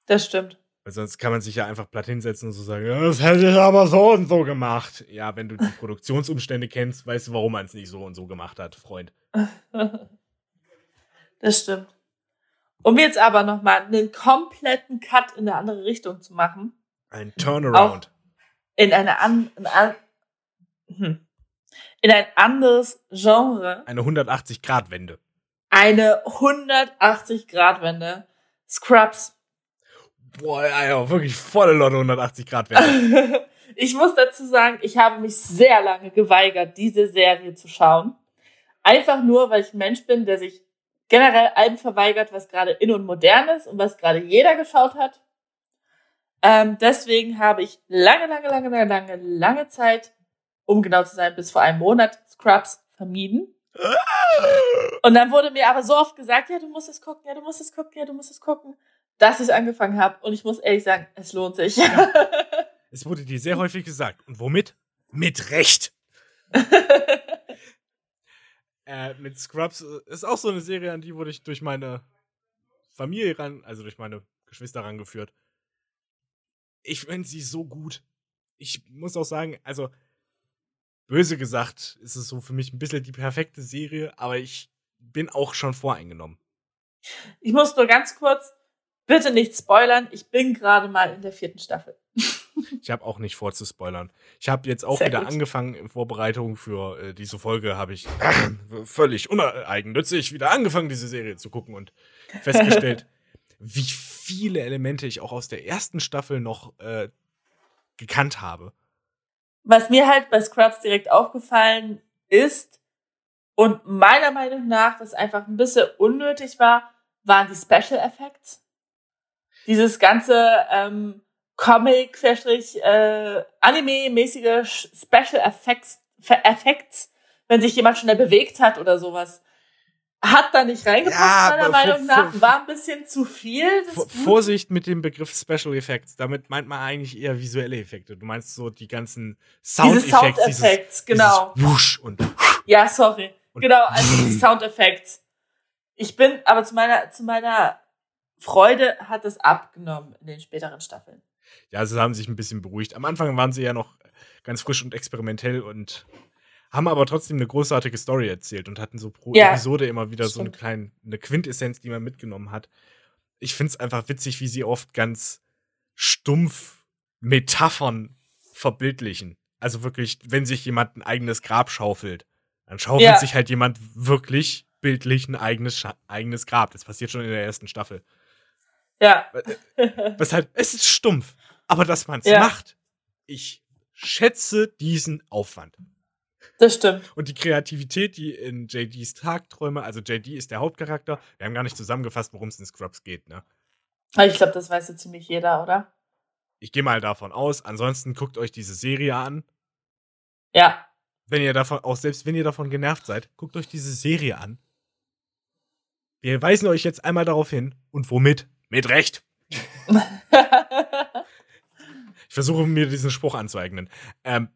Das stimmt. Weil sonst kann man sich ja einfach platt hinsetzen und so sagen, das hätte ich aber so und so gemacht. Ja, wenn du die Produktionsumstände kennst, weißt du, warum man es nicht so und so gemacht hat, Freund. Das stimmt. Um jetzt aber nochmal einen kompletten Cut in eine andere Richtung zu machen. Ein Turnaround. In eine an, in, an, hm. in ein anderes Genre. Eine 180-Grad-Wende. Eine 180-Grad-Wende. Scrubs. Boah, ja, ja, wirklich volle Lotte 180 Grad Wende. ich muss dazu sagen, ich habe mich sehr lange geweigert, diese Serie zu schauen. Einfach nur, weil ich ein Mensch bin, der sich generell allem verweigert, was gerade in und modern ist und was gerade jeder geschaut hat. Ähm, deswegen habe ich lange, lange, lange, lange, lange, lange Zeit, um genau zu sein, bis vor einem Monat Scrubs vermieden. Und dann wurde mir aber so oft gesagt, ja, du musst es gucken, ja, du musst es gucken, ja, du musst es gucken dass ich angefangen habe. Und ich muss ehrlich sagen, es lohnt sich. Ja. Es wurde dir sehr häufig gesagt. Und womit? Mit Recht. äh, mit Scrubs ist auch so eine Serie, an die wurde ich durch meine Familie ran, also durch meine Geschwister rangeführt. Ich finde sie so gut. Ich muss auch sagen, also böse gesagt, ist es so für mich ein bisschen die perfekte Serie, aber ich bin auch schon voreingenommen. Ich muss nur ganz kurz Bitte nicht spoilern, ich bin gerade mal in der vierten Staffel. Ich habe auch nicht vor zu spoilern. Ich habe jetzt auch Sehr wieder gut. angefangen in Vorbereitung für äh, diese Folge, habe ich völlig uneigennützig wieder angefangen, diese Serie zu gucken und festgestellt, wie viele Elemente ich auch aus der ersten Staffel noch äh, gekannt habe. Was mir halt bei Scrubs direkt aufgefallen ist und meiner Meinung nach das einfach ein bisschen unnötig war, waren die Special Effects. Dieses ganze ähm, Comic, äh, Anime-mäßige Special Effects, Fe- Effects, wenn sich jemand schnell bewegt hat oder sowas. Hat da nicht reingepasst, Ja, meiner Meinung nach. War ein bisschen zu viel. Vorsicht mit dem Begriff Special Effects. Damit meint man eigentlich eher visuelle Effekte. Du meinst so die ganzen Diese Soundeffekte. Soundeffekts, genau. Dieses Wusch und Ja, sorry. Und- genau, also die Soundeffekte. Ich bin, aber zu meiner, zu meiner Freude hat es abgenommen in den späteren Staffeln. Ja, sie haben sich ein bisschen beruhigt. Am Anfang waren sie ja noch ganz frisch und experimentell und haben aber trotzdem eine großartige Story erzählt und hatten so pro Ja, Episode immer wieder so eine stimmt. kleine eine Quintessenz, die man mitgenommen hat. Ich finde es einfach witzig, wie sie oft ganz stumpf Metaphern verbildlichen. Also wirklich, wenn sich jemand ein eigenes Grab schaufelt, dann schaufelt Ja. sich halt jemand wirklich bildlich ein eigenes, Scha eigenes Grab. Das passiert schon in der ersten Staffel. Ja. Weshalb, es ist stumpf. Aber dass man es Ja. macht, ich schätze diesen Aufwand. das stimmt. Und die Kreativität, die in JDs Tagträume, also JD ist der Hauptcharakter, wir haben gar nicht zusammengefasst, worum es in Scrubs geht, ne? Aber Ich glaube, das weiß so ziemlich jeder, oder? Ich gehe mal davon aus, ansonsten guckt euch diese Serie an. Ja. Wenn ihr davon, auch selbst wenn ihr davon genervt seid, guckt euch diese Serie an. Wir weisen euch jetzt einmal darauf hin. Und womit? Mit Recht. Ich versuche mir diesen Spruch anzueignen. Ähm,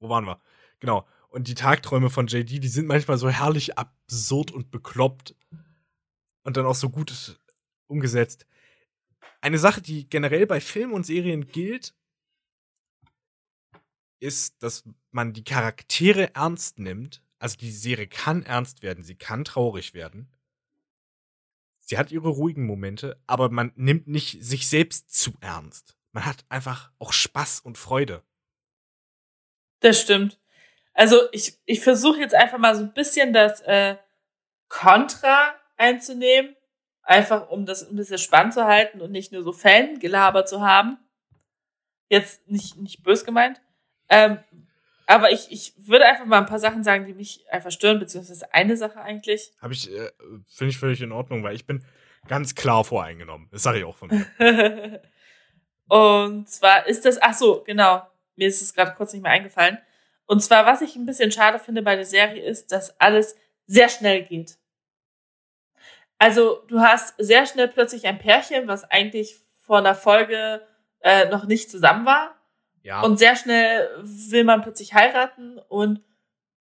wo waren wir? Genau. Und die Tagträume von JD, die sind manchmal so herrlich absurd und bekloppt. Und dann auch so gut umgesetzt. Eine Sache, die generell bei Filmen und Serien gilt, ist, dass man die Charaktere ernst nimmt. Also die Serie kann ernst werden, sie kann traurig werden. Sie hat ihre ruhigen Momente, aber man nimmt nicht sich selbst zu ernst. Man hat einfach auch Spaß und Freude. Das stimmt. Also ich, ich versuche jetzt einfach mal so ein bisschen das äh, Kontra einzunehmen. Einfach um das ein bisschen spannend zu halten und nicht nur so Fangelaber zu haben. Jetzt nicht, nicht bös gemeint. Ähm, aber ich, ich würde einfach mal ein paar Sachen sagen, die mich einfach stören, beziehungsweise eine Sache eigentlich. Habe ich, äh, finde ich völlig in Ordnung, weil ich bin ganz klar voreingenommen. Das sage ich auch von mir. Und zwar ist das, ach so, genau, mir ist es gerade kurz nicht mehr eingefallen. Und zwar, was ich ein bisschen schade finde bei der Serie ist, dass alles sehr schnell geht. Also, du hast sehr schnell plötzlich ein Pärchen, was eigentlich vor einer Folge äh, noch nicht zusammen war. Ja. Und sehr schnell will man plötzlich heiraten. Und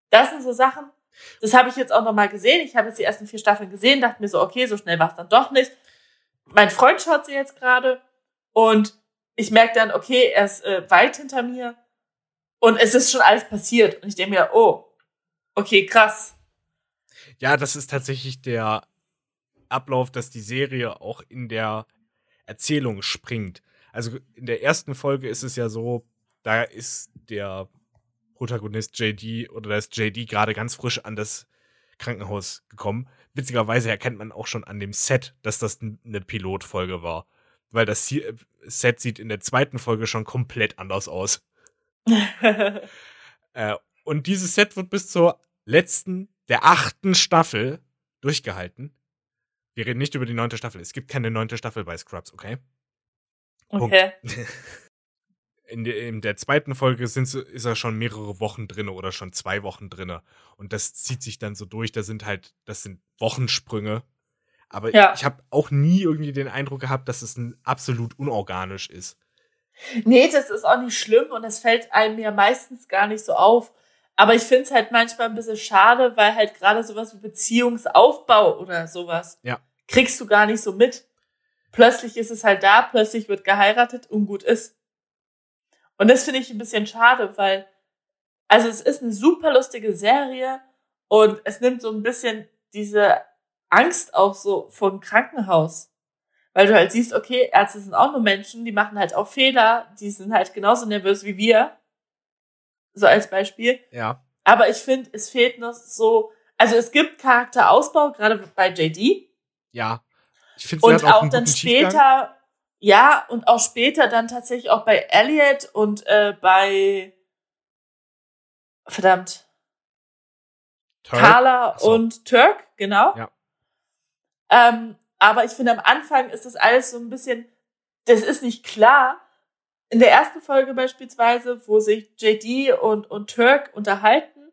das sind so Sachen, das habe ich jetzt auch nochmal gesehen. Ich habe jetzt die ersten vier Staffeln gesehen, dachte mir so, okay, so schnell war es dann doch nicht. Mein Freund schaut sie jetzt gerade und ich merke dann, okay, er ist äh, weit hinter mir und es ist schon alles passiert. Und ich denke mir, oh, okay, krass. Ja, das ist tatsächlich der Ablauf, dass die Serie auch in der Erzählung springt. Also in der ersten Folge ist es ja so, da ist der Protagonist JD oder da ist JD gerade ganz frisch an das Krankenhaus gekommen. Witzigerweise erkennt man auch schon an dem Set, dass das eine Pilotfolge war. Weil das hier, Set sieht in der zweiten Folge schon komplett anders aus. Äh, und dieses Set wird bis zur letzten, der achten Staffel durchgehalten. Wir reden nicht über die neunte Staffel. Es gibt keine neunte Staffel bei Scrubs, okay? Punkt. In der, in der zweiten Folge sind, so- ist er schon mehrere Wochen drinne oder schon zwei Wochen drinne. Und das zieht sich dann so durch. Da sind halt, das sind Wochensprünge. Aber Ja. ich habe auch nie irgendwie den Eindruck gehabt, dass es ein absolut unorganisch ist. Nee, das ist auch nicht schlimm und das fällt einem ja meistens gar nicht so auf. Aber ich finde es halt manchmal ein bisschen schade, weil halt gerade sowas wie Beziehungsaufbau oder sowas Ja. kriegst du gar nicht so mit. Plötzlich ist es halt da, plötzlich wird geheiratet und gut ist. Und das finde ich ein bisschen schade, weil, also es ist eine super lustige Serie und es nimmt so ein bisschen diese Angst auch so vor dem Krankenhaus. Weil du halt siehst, okay, Ärzte sind auch nur Menschen, die machen halt auch Fehler, die sind halt genauso nervös wie wir. So als Beispiel. Ja. Aber ich finde, es fehlt noch so, also es gibt Charakterausbau, gerade bei JD. Ja. Ich finde, Und auch, auch dann später. Ja, und auch später dann tatsächlich auch bei Elliot und äh, bei verdammt. Turk? Carla so. und Turk, genau. Ja. Ähm, aber ich finde, am Anfang ist das alles so ein bisschen, das ist nicht klar. In der ersten Folge beispielsweise, wo sich JD und, und Turk unterhalten,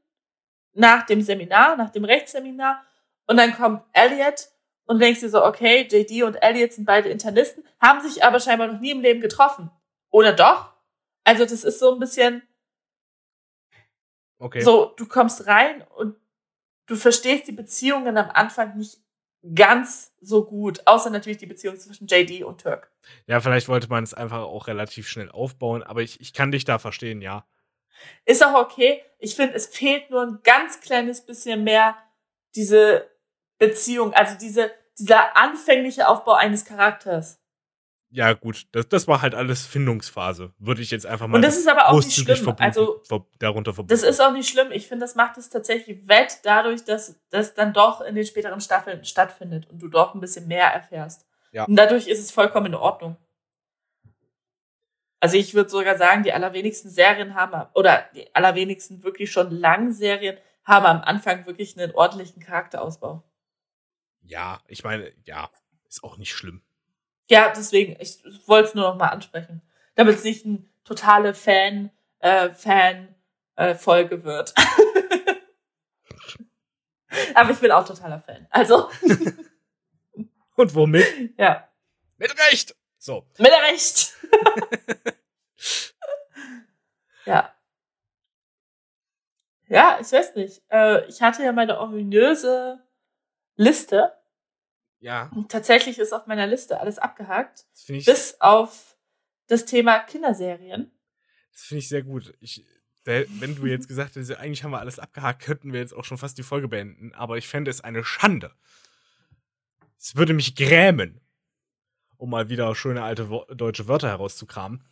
nach dem Seminar, nach dem Rechtsseminar, und dann kommt Elliot und denkst dir so, okay, JD und Elliot sind beide Internisten, haben sich aber scheinbar noch nie im Leben getroffen. Oder doch? Also das ist so ein bisschen okay. so, du kommst rein und du verstehst die Beziehungen am Anfang nicht ganz so gut, außer natürlich die Beziehung zwischen JD und Turk. Ja, vielleicht wollte man es einfach auch relativ schnell aufbauen, aber ich, ich kann dich da verstehen, ja. Ist auch okay. Ich finde, es fehlt nur ein ganz kleines bisschen mehr diese Beziehung, also diese, dieser anfängliche Aufbau eines Charakters. Ja, gut, das, das war halt alles Findungsphase, würde ich jetzt einfach mal. Und das ist aber auch nicht schlimm. Verbunden, also, darunter verbunden. Das ist auch nicht schlimm. Ich finde, das macht es tatsächlich wett, dadurch, dass das dann doch in den späteren Staffeln stattfindet und du doch ein bisschen mehr erfährst. Ja. Und dadurch ist es vollkommen in Ordnung. Also ich würde sogar sagen, die allerwenigsten Serien haben, oder die allerwenigsten wirklich schon langen Serien haben am Anfang wirklich einen ordentlichen Charakterausbau. Ja, ich meine, ja, ist auch nicht schlimm. Ja, deswegen, ich wollte es nur noch mal ansprechen. Damit es nicht eine totale Fan, äh, Fan, äh, Folge wird. Aber ich bin auch totaler Fan. Also. Und womit? Ja. Mit Recht! So. Mit Recht! ja. Ja, ich weiß nicht. Äh, ich hatte ja meine ominöse Liste ja. Und tatsächlich ist auf meiner Liste alles abgehakt. bis auf das Thema Kinderserien. Das finde ich sehr gut. Ich, wenn du jetzt gesagt hättest, eigentlich haben wir alles abgehakt, könnten wir jetzt auch schon fast die Folge beenden. Aber ich fände es eine Schande. Es würde mich grämen, um mal wieder schöne alte deutsche Wörter herauszukramen.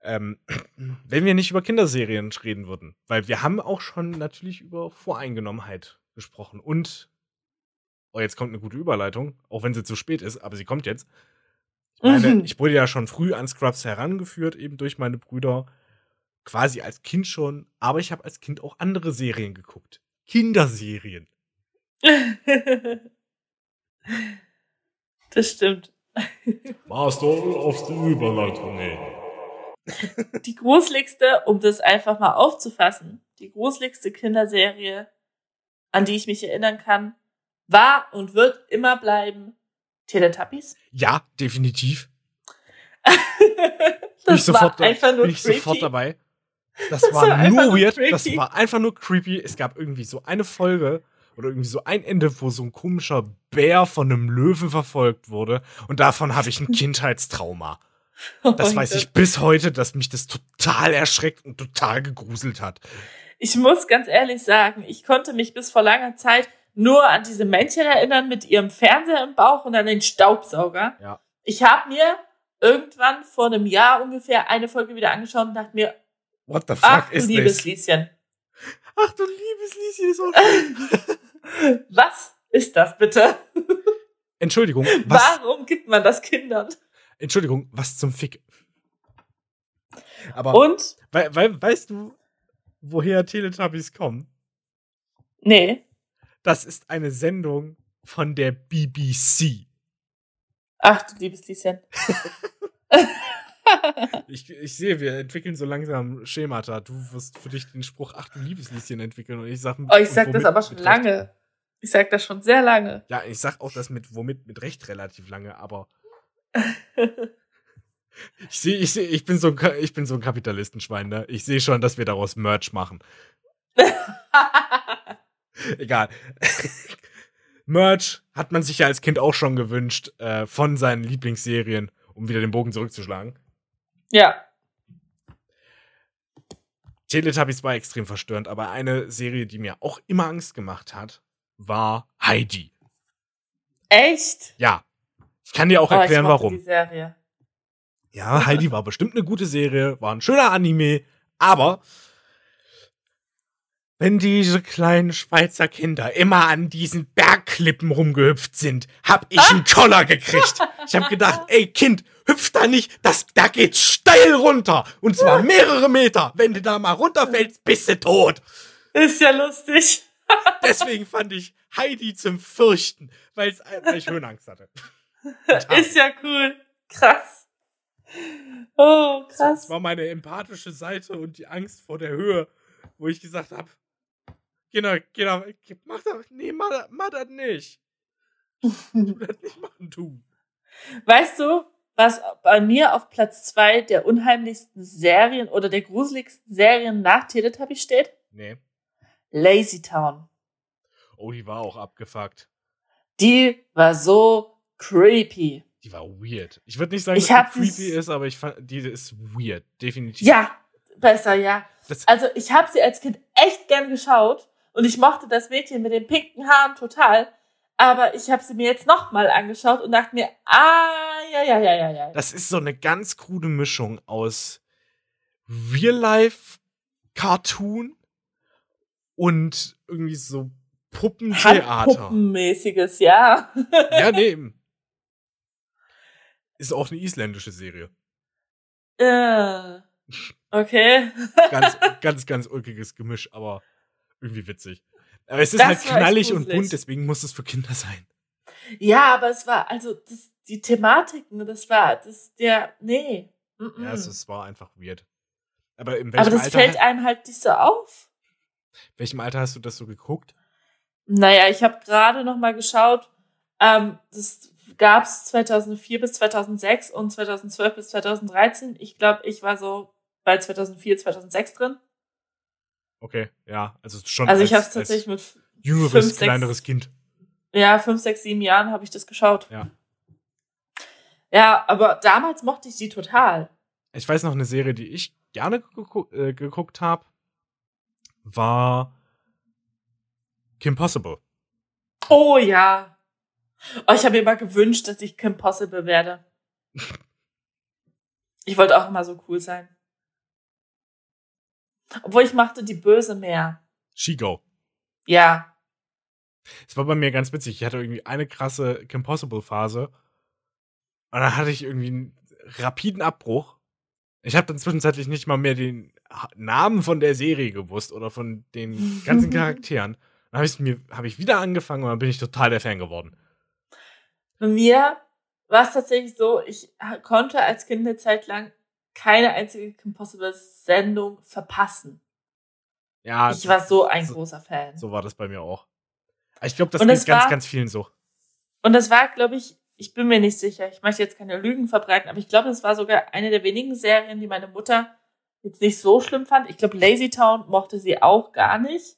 Ähm, wenn wir nicht über Kinderserien reden würden. Weil wir haben auch schon natürlich über Voreingenommenheit gesprochen und oh, jetzt kommt eine gute Überleitung, auch wenn sie zu spät ist, aber sie kommt jetzt. Ich meine, mhm. ich wurde ja schon früh an Scrubs herangeführt, eben durch meine Brüder, quasi als Kind schon, aber ich habe als Kind auch andere Serien geguckt. Kinderserien. das stimmt. Master auf die Überleitung, ey. Die gruseligste, um das einfach mal aufzufassen, die gruseligste Kinderserie, an die ich mich erinnern kann, war und wird immer bleiben Teletubbies. Ja, definitiv. das ich sofort, war einfach nur bin ich sofort dabei. Das, das war, war nur weird. Creepy. Das war einfach nur creepy. Es gab irgendwie so eine Folge oder irgendwie so ein Ende, wo so ein komischer Bär von einem Löwen verfolgt wurde. Und davon habe ich ein Kindheitstrauma. Das oh weiß ich bis heute, dass mich das total erschreckt und total gegruselt hat. Ich muss ganz ehrlich sagen, ich konnte mich bis vor langer Zeit nur an diese Männchen erinnern mit ihrem Fernseher im Bauch und an den Staubsauger. Ja. Ich habe mir irgendwann vor einem Jahr ungefähr eine Folge wieder angeschaut und dachte mir, What the fuck ach, du liebes? Lieschen. Ach du liebes Lieschen ist auch Was ist das bitte? Entschuldigung. Was? Warum gibt man das Kindern? Entschuldigung, was zum Fick? Aber und? Weil, weil, weißt du, woher Teletubbies kommen? Nee. Das ist eine Sendung von der BBC. Ach, du liebes Lieschen. ich, ich sehe, wir entwickeln so langsam Schemata. Du wirst für dich den Spruch Ach, du liebes Lieschen entwickeln und ich sag Oh, ich sag das aber schon lange. Ich sag das schon sehr lange. Ja, ich sag auch das mit womit mit Recht relativ lange, aber ich sehe, ich sehe, ich bin so ein, ich bin so ein Kapitalistenschwein, ne? Ich sehe schon, dass wir daraus Merch machen. Egal. Merch hat man sich ja als Kind auch schon gewünscht äh, von seinen Lieblingsserien, um wieder den Bogen zurückzuschlagen. Ja. Teletubbies war extrem verstörend, aber eine Serie, die mir auch immer Angst gemacht hat, war Heidi. Echt? Ja. Ich kann dir auch Oh, erklären, warum. Die Serie. Ja, Heidi war bestimmt eine gute Serie, war ein schöner Anime, aber wenn diese kleinen Schweizer Kinder immer an diesen Bergklippen rumgehüpft sind, hab ich einen Koller gekriegt. Ich hab gedacht, ey Kind, hüpf da nicht, das, da geht's steil runter. Und zwar mehrere Meter. Wenn du da mal runterfällst, bist du tot. Ist ja lustig. Deswegen fand ich Heidi zum Fürchten, weil's, weil ich Höhenangst hatte. Ist ja cool. Krass. Oh, Das krass. war meine empathische Seite und die Angst vor der Höhe, wo ich gesagt habe, genau, genau, mach das, nee, mach, das- mach das nicht. Du das nicht machen, du. Weißt du, was bei mir auf Platz zwei der unheimlichsten Serien oder der gruseligsten Serien nach Teletubby steht? Nee. Lazy Town. Oh, die war auch abgefuckt. Die war so creepy. Die war weird. Ich würde nicht sagen, Ich dass die creepy ist, aber ich fand, die ist weird. Definitiv. Ja, besser, ja. Das, Also ich habe sie als Kind echt gern geschaut und ich mochte das Mädchen mit den pinken Haaren total. Aber ich habe sie mir jetzt nochmal angeschaut und dachte mir, ah, ja, ja, ja, ja, ja. das ist so eine ganz krude Mischung aus Real-Life-Cartoon und irgendwie so Puppentheater. Handpuppenmäßiges, ja. ja, nee. eben. Ist auch eine isländische Serie. Äh, okay. Ganz, ganz, ganz ulkiges Gemisch, aber irgendwie witzig. Aber es ist Das halt war echt knallig und bunt, deswegen muss es für Kinder sein. Ja, aber es war, also das, die Thematiken, das war, das, der, nee. Mm-mm. Ja, also es war einfach weird. Aber in Mhm. aber welchem das Alter, fällt einem halt nicht so auf. welchem Alter hast du das so geguckt? Naja, ich habe gerade noch mal geschaut, ähm, das gab's 2004 bis 2006 und 2012 bis 2013. Ich glaube, ich war so bei 2004, 2006 drin. Okay, ja, also schon Also als, ich habe es tatsächlich mit jüngeres, fünf, sechs- kleineres Kind. ja, fünf, sechs, sieben Jahren habe ich das geschaut. Ja. Ja, aber damals mochte ich sie total. Ich weiß noch eine Serie, die ich gerne gegu äh, geguckt habe, war Kim Possible. Oh ja. Oh, ich habe mir immer gewünscht, dass ich Kim Possible werde. Ich wollte auch immer so cool sein. Obwohl ich machte die Böse mehr. Shigo. Ja. Es war bei mir ganz witzig. Ich hatte irgendwie eine krasse Kim Possible Phase. Und dann hatte ich irgendwie einen rapiden Abbruch. Ich habe dann zwischenzeitlich nicht mal mehr den Namen von der Serie gewusst oder von den ganzen Charakteren. Dann habe ich mir habe ich wieder angefangen und dann bin ich total der Fan geworden. Bei mir war es tatsächlich so, ich konnte als Kind eine Zeit lang keine einzige Kim Possible Sendung verpassen. Ja, Ich war so ein so- großer Fan. so war das bei mir auch. Ich glaube, das Und geht es ganz, war- ganz vielen so. Und das war, glaube ich, ich bin mir nicht sicher, ich möchte jetzt keine Lügen verbreiten, aber ich glaube, das war sogar eine der wenigen Serien, die meine Mutter jetzt nicht so schlimm fand. Ich glaube, Lazy Town mochte sie auch gar nicht.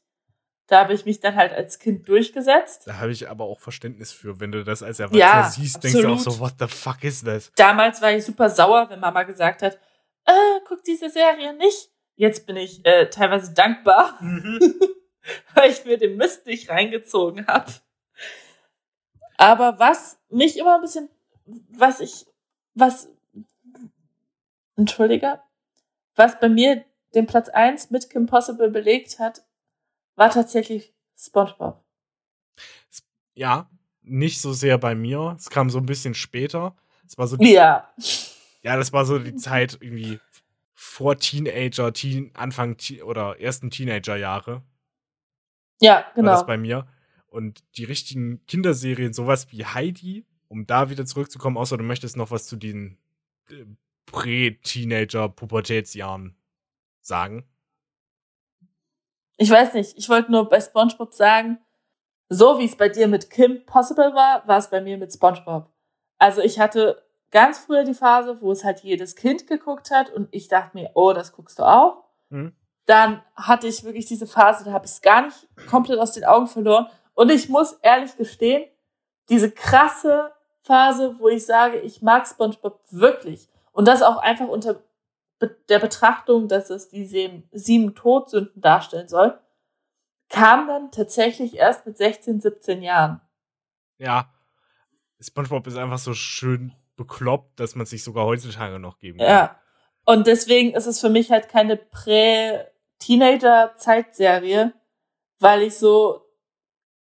Da habe ich mich dann halt als Kind durchgesetzt. Da habe ich aber auch Verständnis für, wenn du das als Erwachsener Ja, siehst, denkst du auch absolut. so, what the fuck is das? Damals war ich super sauer, wenn Mama gesagt hat, äh, guck diese Serie nicht. Jetzt bin ich äh, teilweise dankbar, weil ich mir den Mist nicht reingezogen habe. Aber was mich immer ein bisschen, was ich, was, entschuldige, was bei mir den Platz eins mit Kim Possible belegt hat, war tatsächlich SpongeBob. Ja, nicht so sehr bei mir. Es kam so ein bisschen später. Es war so, Ja. ja, das war so die Zeit irgendwie vor Teenager, Teen, Anfang oder ersten Teenagerjahre Ja, war genau. das bei mir. Und die richtigen Kinderserien, sowas wie Heidi, um da wieder zurückzukommen, außer du möchtest noch was zu diesen äh, Prä-Teenager-Pubertätsjahren sagen. Ich weiß nicht, ich wollte nur bei SpongeBob sagen, so wie es bei dir mit Kim Possible war, war es bei mir mit SpongeBob. Also ich hatte ganz früher die Phase, wo es halt jedes Kind geguckt hat und ich dachte mir, oh, das guckst du auch. Hm? Dann hatte ich wirklich diese Phase, da habe ich es gar nicht komplett aus den Augen verloren. Und ich muss ehrlich gestehen, diese krasse Phase, wo ich sage, ich mag SpongeBob wirklich. Und das auch einfach unter der Betrachtung, dass es die sieben, sieben Todsünden darstellen soll, kam dann tatsächlich erst mit 16, 17 Jahren. Ja. SpongeBob ist einfach so schön bekloppt, dass man sich sogar heutzutage noch geben kann. Ja. Und deswegen ist es für mich halt keine Prä-Teenager-Zeitserie, weil ich so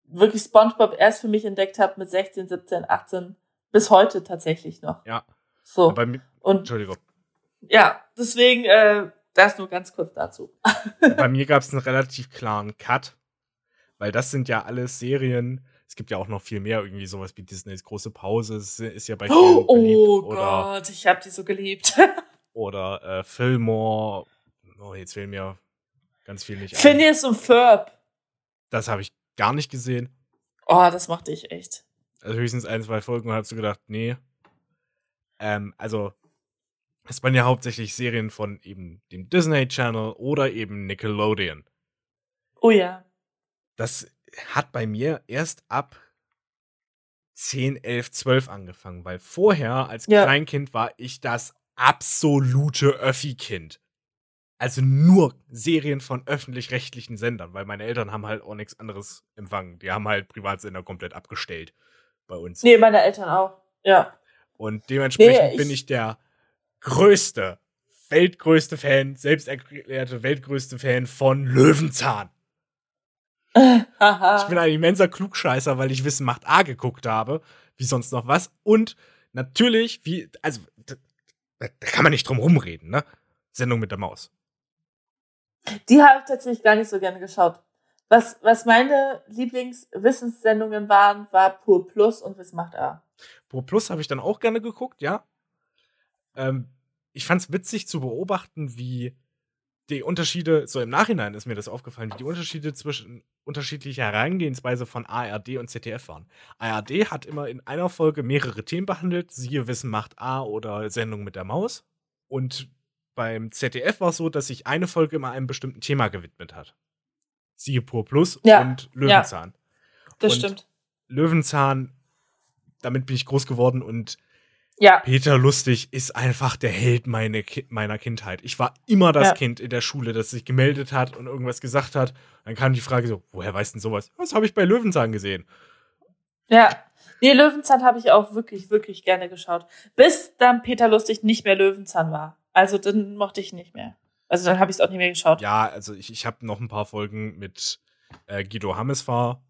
wirklich SpongeBob erst für mich entdeckt habe mit 16, 17, 18, bis heute tatsächlich noch. Ja. So. Bei mir, Und Entschuldigung. Ja, deswegen, äh, das nur ganz kurz dazu. Bei mir gab es einen relativ klaren Cut, weil das sind ja alles Serien. Es gibt ja auch noch viel mehr, irgendwie sowas wie Disneys große Pause. Es ist ja bei vielen Oh, beliebt. Oder, Gott, ich hab die so geliebt. oder äh, Fillmore. Oh, jetzt fehlen mir ganz viel nicht ein. Phineas und Ferb. Das habe ich gar nicht gesehen. Oh, das mochte ich echt. Also höchstens ein, zwei Folgen und habe so gedacht, nee. Ähm, also, es waren ja hauptsächlich Serien von eben dem Disney Channel oder eben Nickelodeon. Oh ja. Das hat bei mir erst ab 10, 11, 12 angefangen, weil vorher als Ja. Kleinkind war ich das absolute Öffi-Kind. Also nur Serien von öffentlich-rechtlichen Sendern, weil meine Eltern haben halt auch nichts anderes empfangen. Die haben halt Privatsender komplett abgestellt bei uns. Nee, meine Eltern auch. Ja. Und dementsprechend Nee, bin ich- ich der größte, weltgrößte Fan, selbst erklärte weltgrößte Fan von Löwenzahn. Ich bin ein immenser Klugscheißer, weil ich Wissen macht A geguckt habe, wie sonst noch was. Und natürlich, wie, also, da, da kann man nicht drum rumreden, ne? Sendung mit der Maus. Die habe ich tatsächlich gar nicht so gerne geschaut. Was, was meine Lieblingswissenssendungen waren, war Pur Plus und Wissen macht A. Pro Plus habe ich dann auch gerne geguckt, ja. Ähm, ich fand es witzig zu beobachten, wie die Unterschiede, so im Nachhinein ist mir das aufgefallen, wie die Unterschiede zwischen unterschiedlicher Herangehensweise von ARD und ZDF waren. ARD hat immer in einer Folge mehrere Themen behandelt, siehe Wissen macht A oder Sendung mit der Maus. Und beim ZDF war es so, dass sich eine Folge immer einem bestimmten Thema gewidmet hat. Siehe Pur Plus Ja, und Löwenzahn. Das Und- stimmt. Löwenzahn, damit bin ich groß geworden und Ja. Peter Lustig ist einfach der Held meine meiner Kindheit. Ich war immer das Ja. Kind in der Schule, das sich gemeldet hat und irgendwas gesagt hat. Dann kam die Frage so, woher weißt denn sowas? Was habe ich bei Löwenzahn gesehen? Ja. Nee, Löwenzahn habe ich auch wirklich, wirklich gerne geschaut. Bis dann Peter Lustig nicht mehr Löwenzahn war. Also dann mochte ich nicht mehr. Also dann habe ich es auch nicht mehr geschaut. Ja, also ich, ich habe noch ein paar Folgen mit äh, Guido Hammesfahr,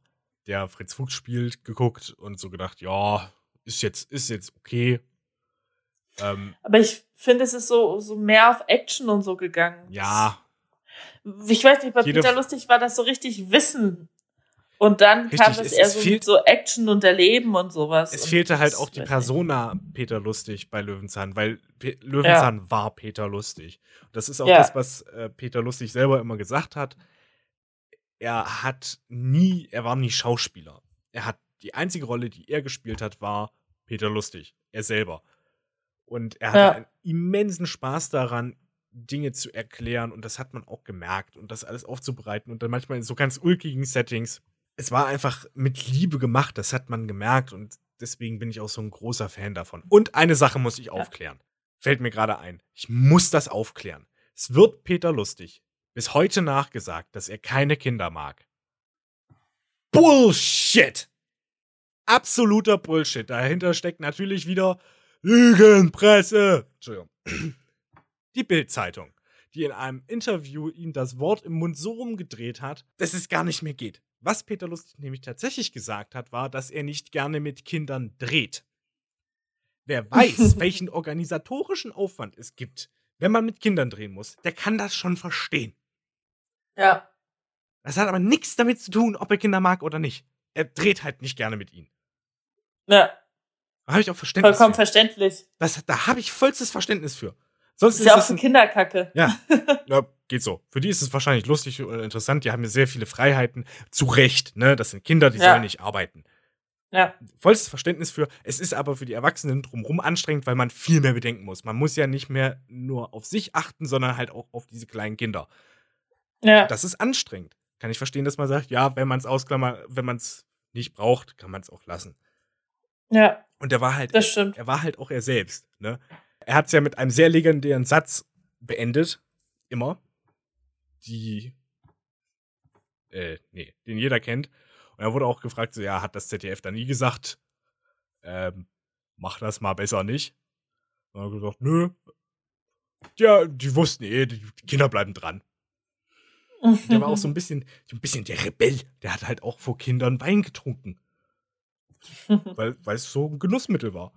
der Fritz Fuchs spielt, geguckt und so gedacht, ja, ist jetzt, ist jetzt okay. Ähm, Aber ich finde, es ist so, so mehr auf Action und so gegangen. ja, Ich weiß nicht, bei Peter Lustig war das so richtig Wissen. Und dann Richtig, kam das es- eher es so, fehlt- mit so Action und Erleben und sowas. Es und fehlte halt auch die weiß nicht. Persona Peter Lustig bei Löwenzahn, weil Pe Löwenzahn war Peter Lustig. Das ist auch Ja. das, was äh, Peter Lustig selber immer gesagt hat. Er hat nie, er war nie Schauspieler. Er hat die einzige Rolle, die er gespielt hat, war Peter Lustig, er selber. Und er hatte Ja. einen immensen Spaß daran, Dinge zu erklären und das hat man auch gemerkt und das alles aufzubereiten und dann manchmal in so ganz ulkigen Settings. Es war einfach mit Liebe gemacht, das hat man gemerkt und deswegen bin ich auch so ein großer Fan davon. Und eine Sache muss ich aufklären. Fällt mir gerade ein. Ich muss das aufklären. Es wird Peter Lustig bis heute nachgesagt, dass er keine Kinder mag. Bullshit! Absoluter Bullshit. Dahinter steckt natürlich wieder Lügenpresse. Entschuldigung. Die Bild-Zeitung, die in einem Interview ihm das Wort im Mund so rumgedreht hat, dass es gar nicht mehr geht. Was Peter Lustig nämlich tatsächlich gesagt hat, war, dass er nicht gerne mit Kindern dreht. Wer weiß, welchen organisatorischen Aufwand es gibt, wenn man mit Kindern drehen muss, der kann das schon verstehen. Ja. Das hat aber nichts damit zu tun, ob er Kinder mag oder nicht. Er dreht halt nicht gerne mit ihnen. Ja. Habe ich auch Verständnis Vollkommen für. verständlich. Das, da habe ich vollstes Verständnis für. Sonst ist, ist ja auch ein, Kinderkacke. Ja, ja, geht so. Für die ist es wahrscheinlich lustig oder interessant. Die haben ja sehr viele Freiheiten. Zu Recht, ne? Das sind Kinder, die Ja. sollen nicht arbeiten. Ja. Vollstes Verständnis für. Es ist aber für die Erwachsenen drumherum anstrengend, weil man viel mehr bedenken muss. Man muss ja nicht mehr nur auf sich achten, sondern halt auch auf diese kleinen Kinder. Ja. Das ist anstrengend. Kann ich verstehen, dass man sagt, ja, wenn man es ausklammert, wenn man es nicht braucht, kann man es auch lassen. Ja. Und er war halt, er war halt auch er selbst. Ne? Er hat es ja mit einem sehr legendären Satz beendet, immer, die, äh, nee, den jeder kennt. Und er wurde auch gefragt, so, ja, hat das ZDF da nie gesagt, ähm, mach das mal besser nicht. Und dann hat er gesagt, nö. Ja, die wussten eh, die Kinder bleiben dran. Der war auch so ein bisschen, so ein bisschen der Rebell. Der hat halt auch vor Kindern Wein getrunken. weil, weil es so ein Genussmittel war.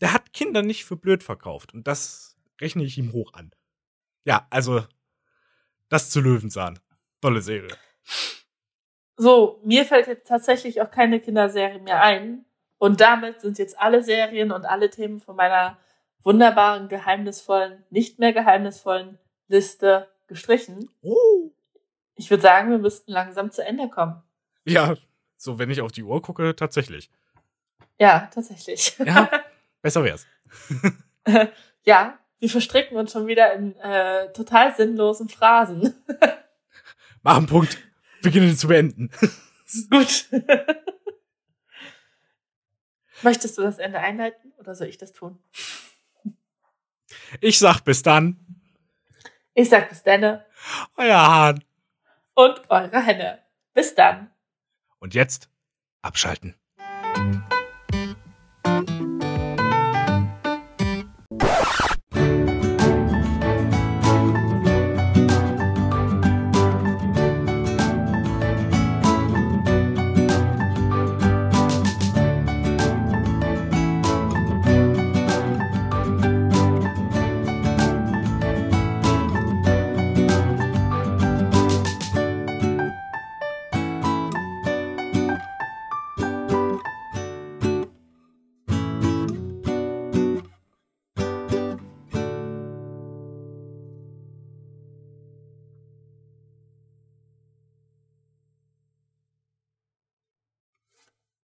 Der hat Kinder nicht für blöd verkauft. Und das rechne ich ihm hoch an. Ja, also, das zu Löwenzahn. Tolle Serie. So, mir fällt jetzt tatsächlich auch keine Kinderserie mehr ein. Und damit sind jetzt alle Serien und alle Themen von meiner wunderbaren, geheimnisvollen, nicht mehr geheimnisvollen Liste gestrichen. Oh. Ich würde sagen, wir müssten langsam zu Ende kommen. Ja, so wenn ich auf die Uhr gucke, tatsächlich. Ja, tatsächlich. Ja, besser wär's. ja, wir verstricken uns schon wieder in äh, total sinnlosen Phrasen. Mach einen Punkt. Beginne zu beenden. Gut. Möchtest du das Ende einleiten oder soll ich das tun? Ich sag bis dann. Ich sag bis dann. Euer Hahn. Und eure Henne. Bis dann. Und jetzt abschalten.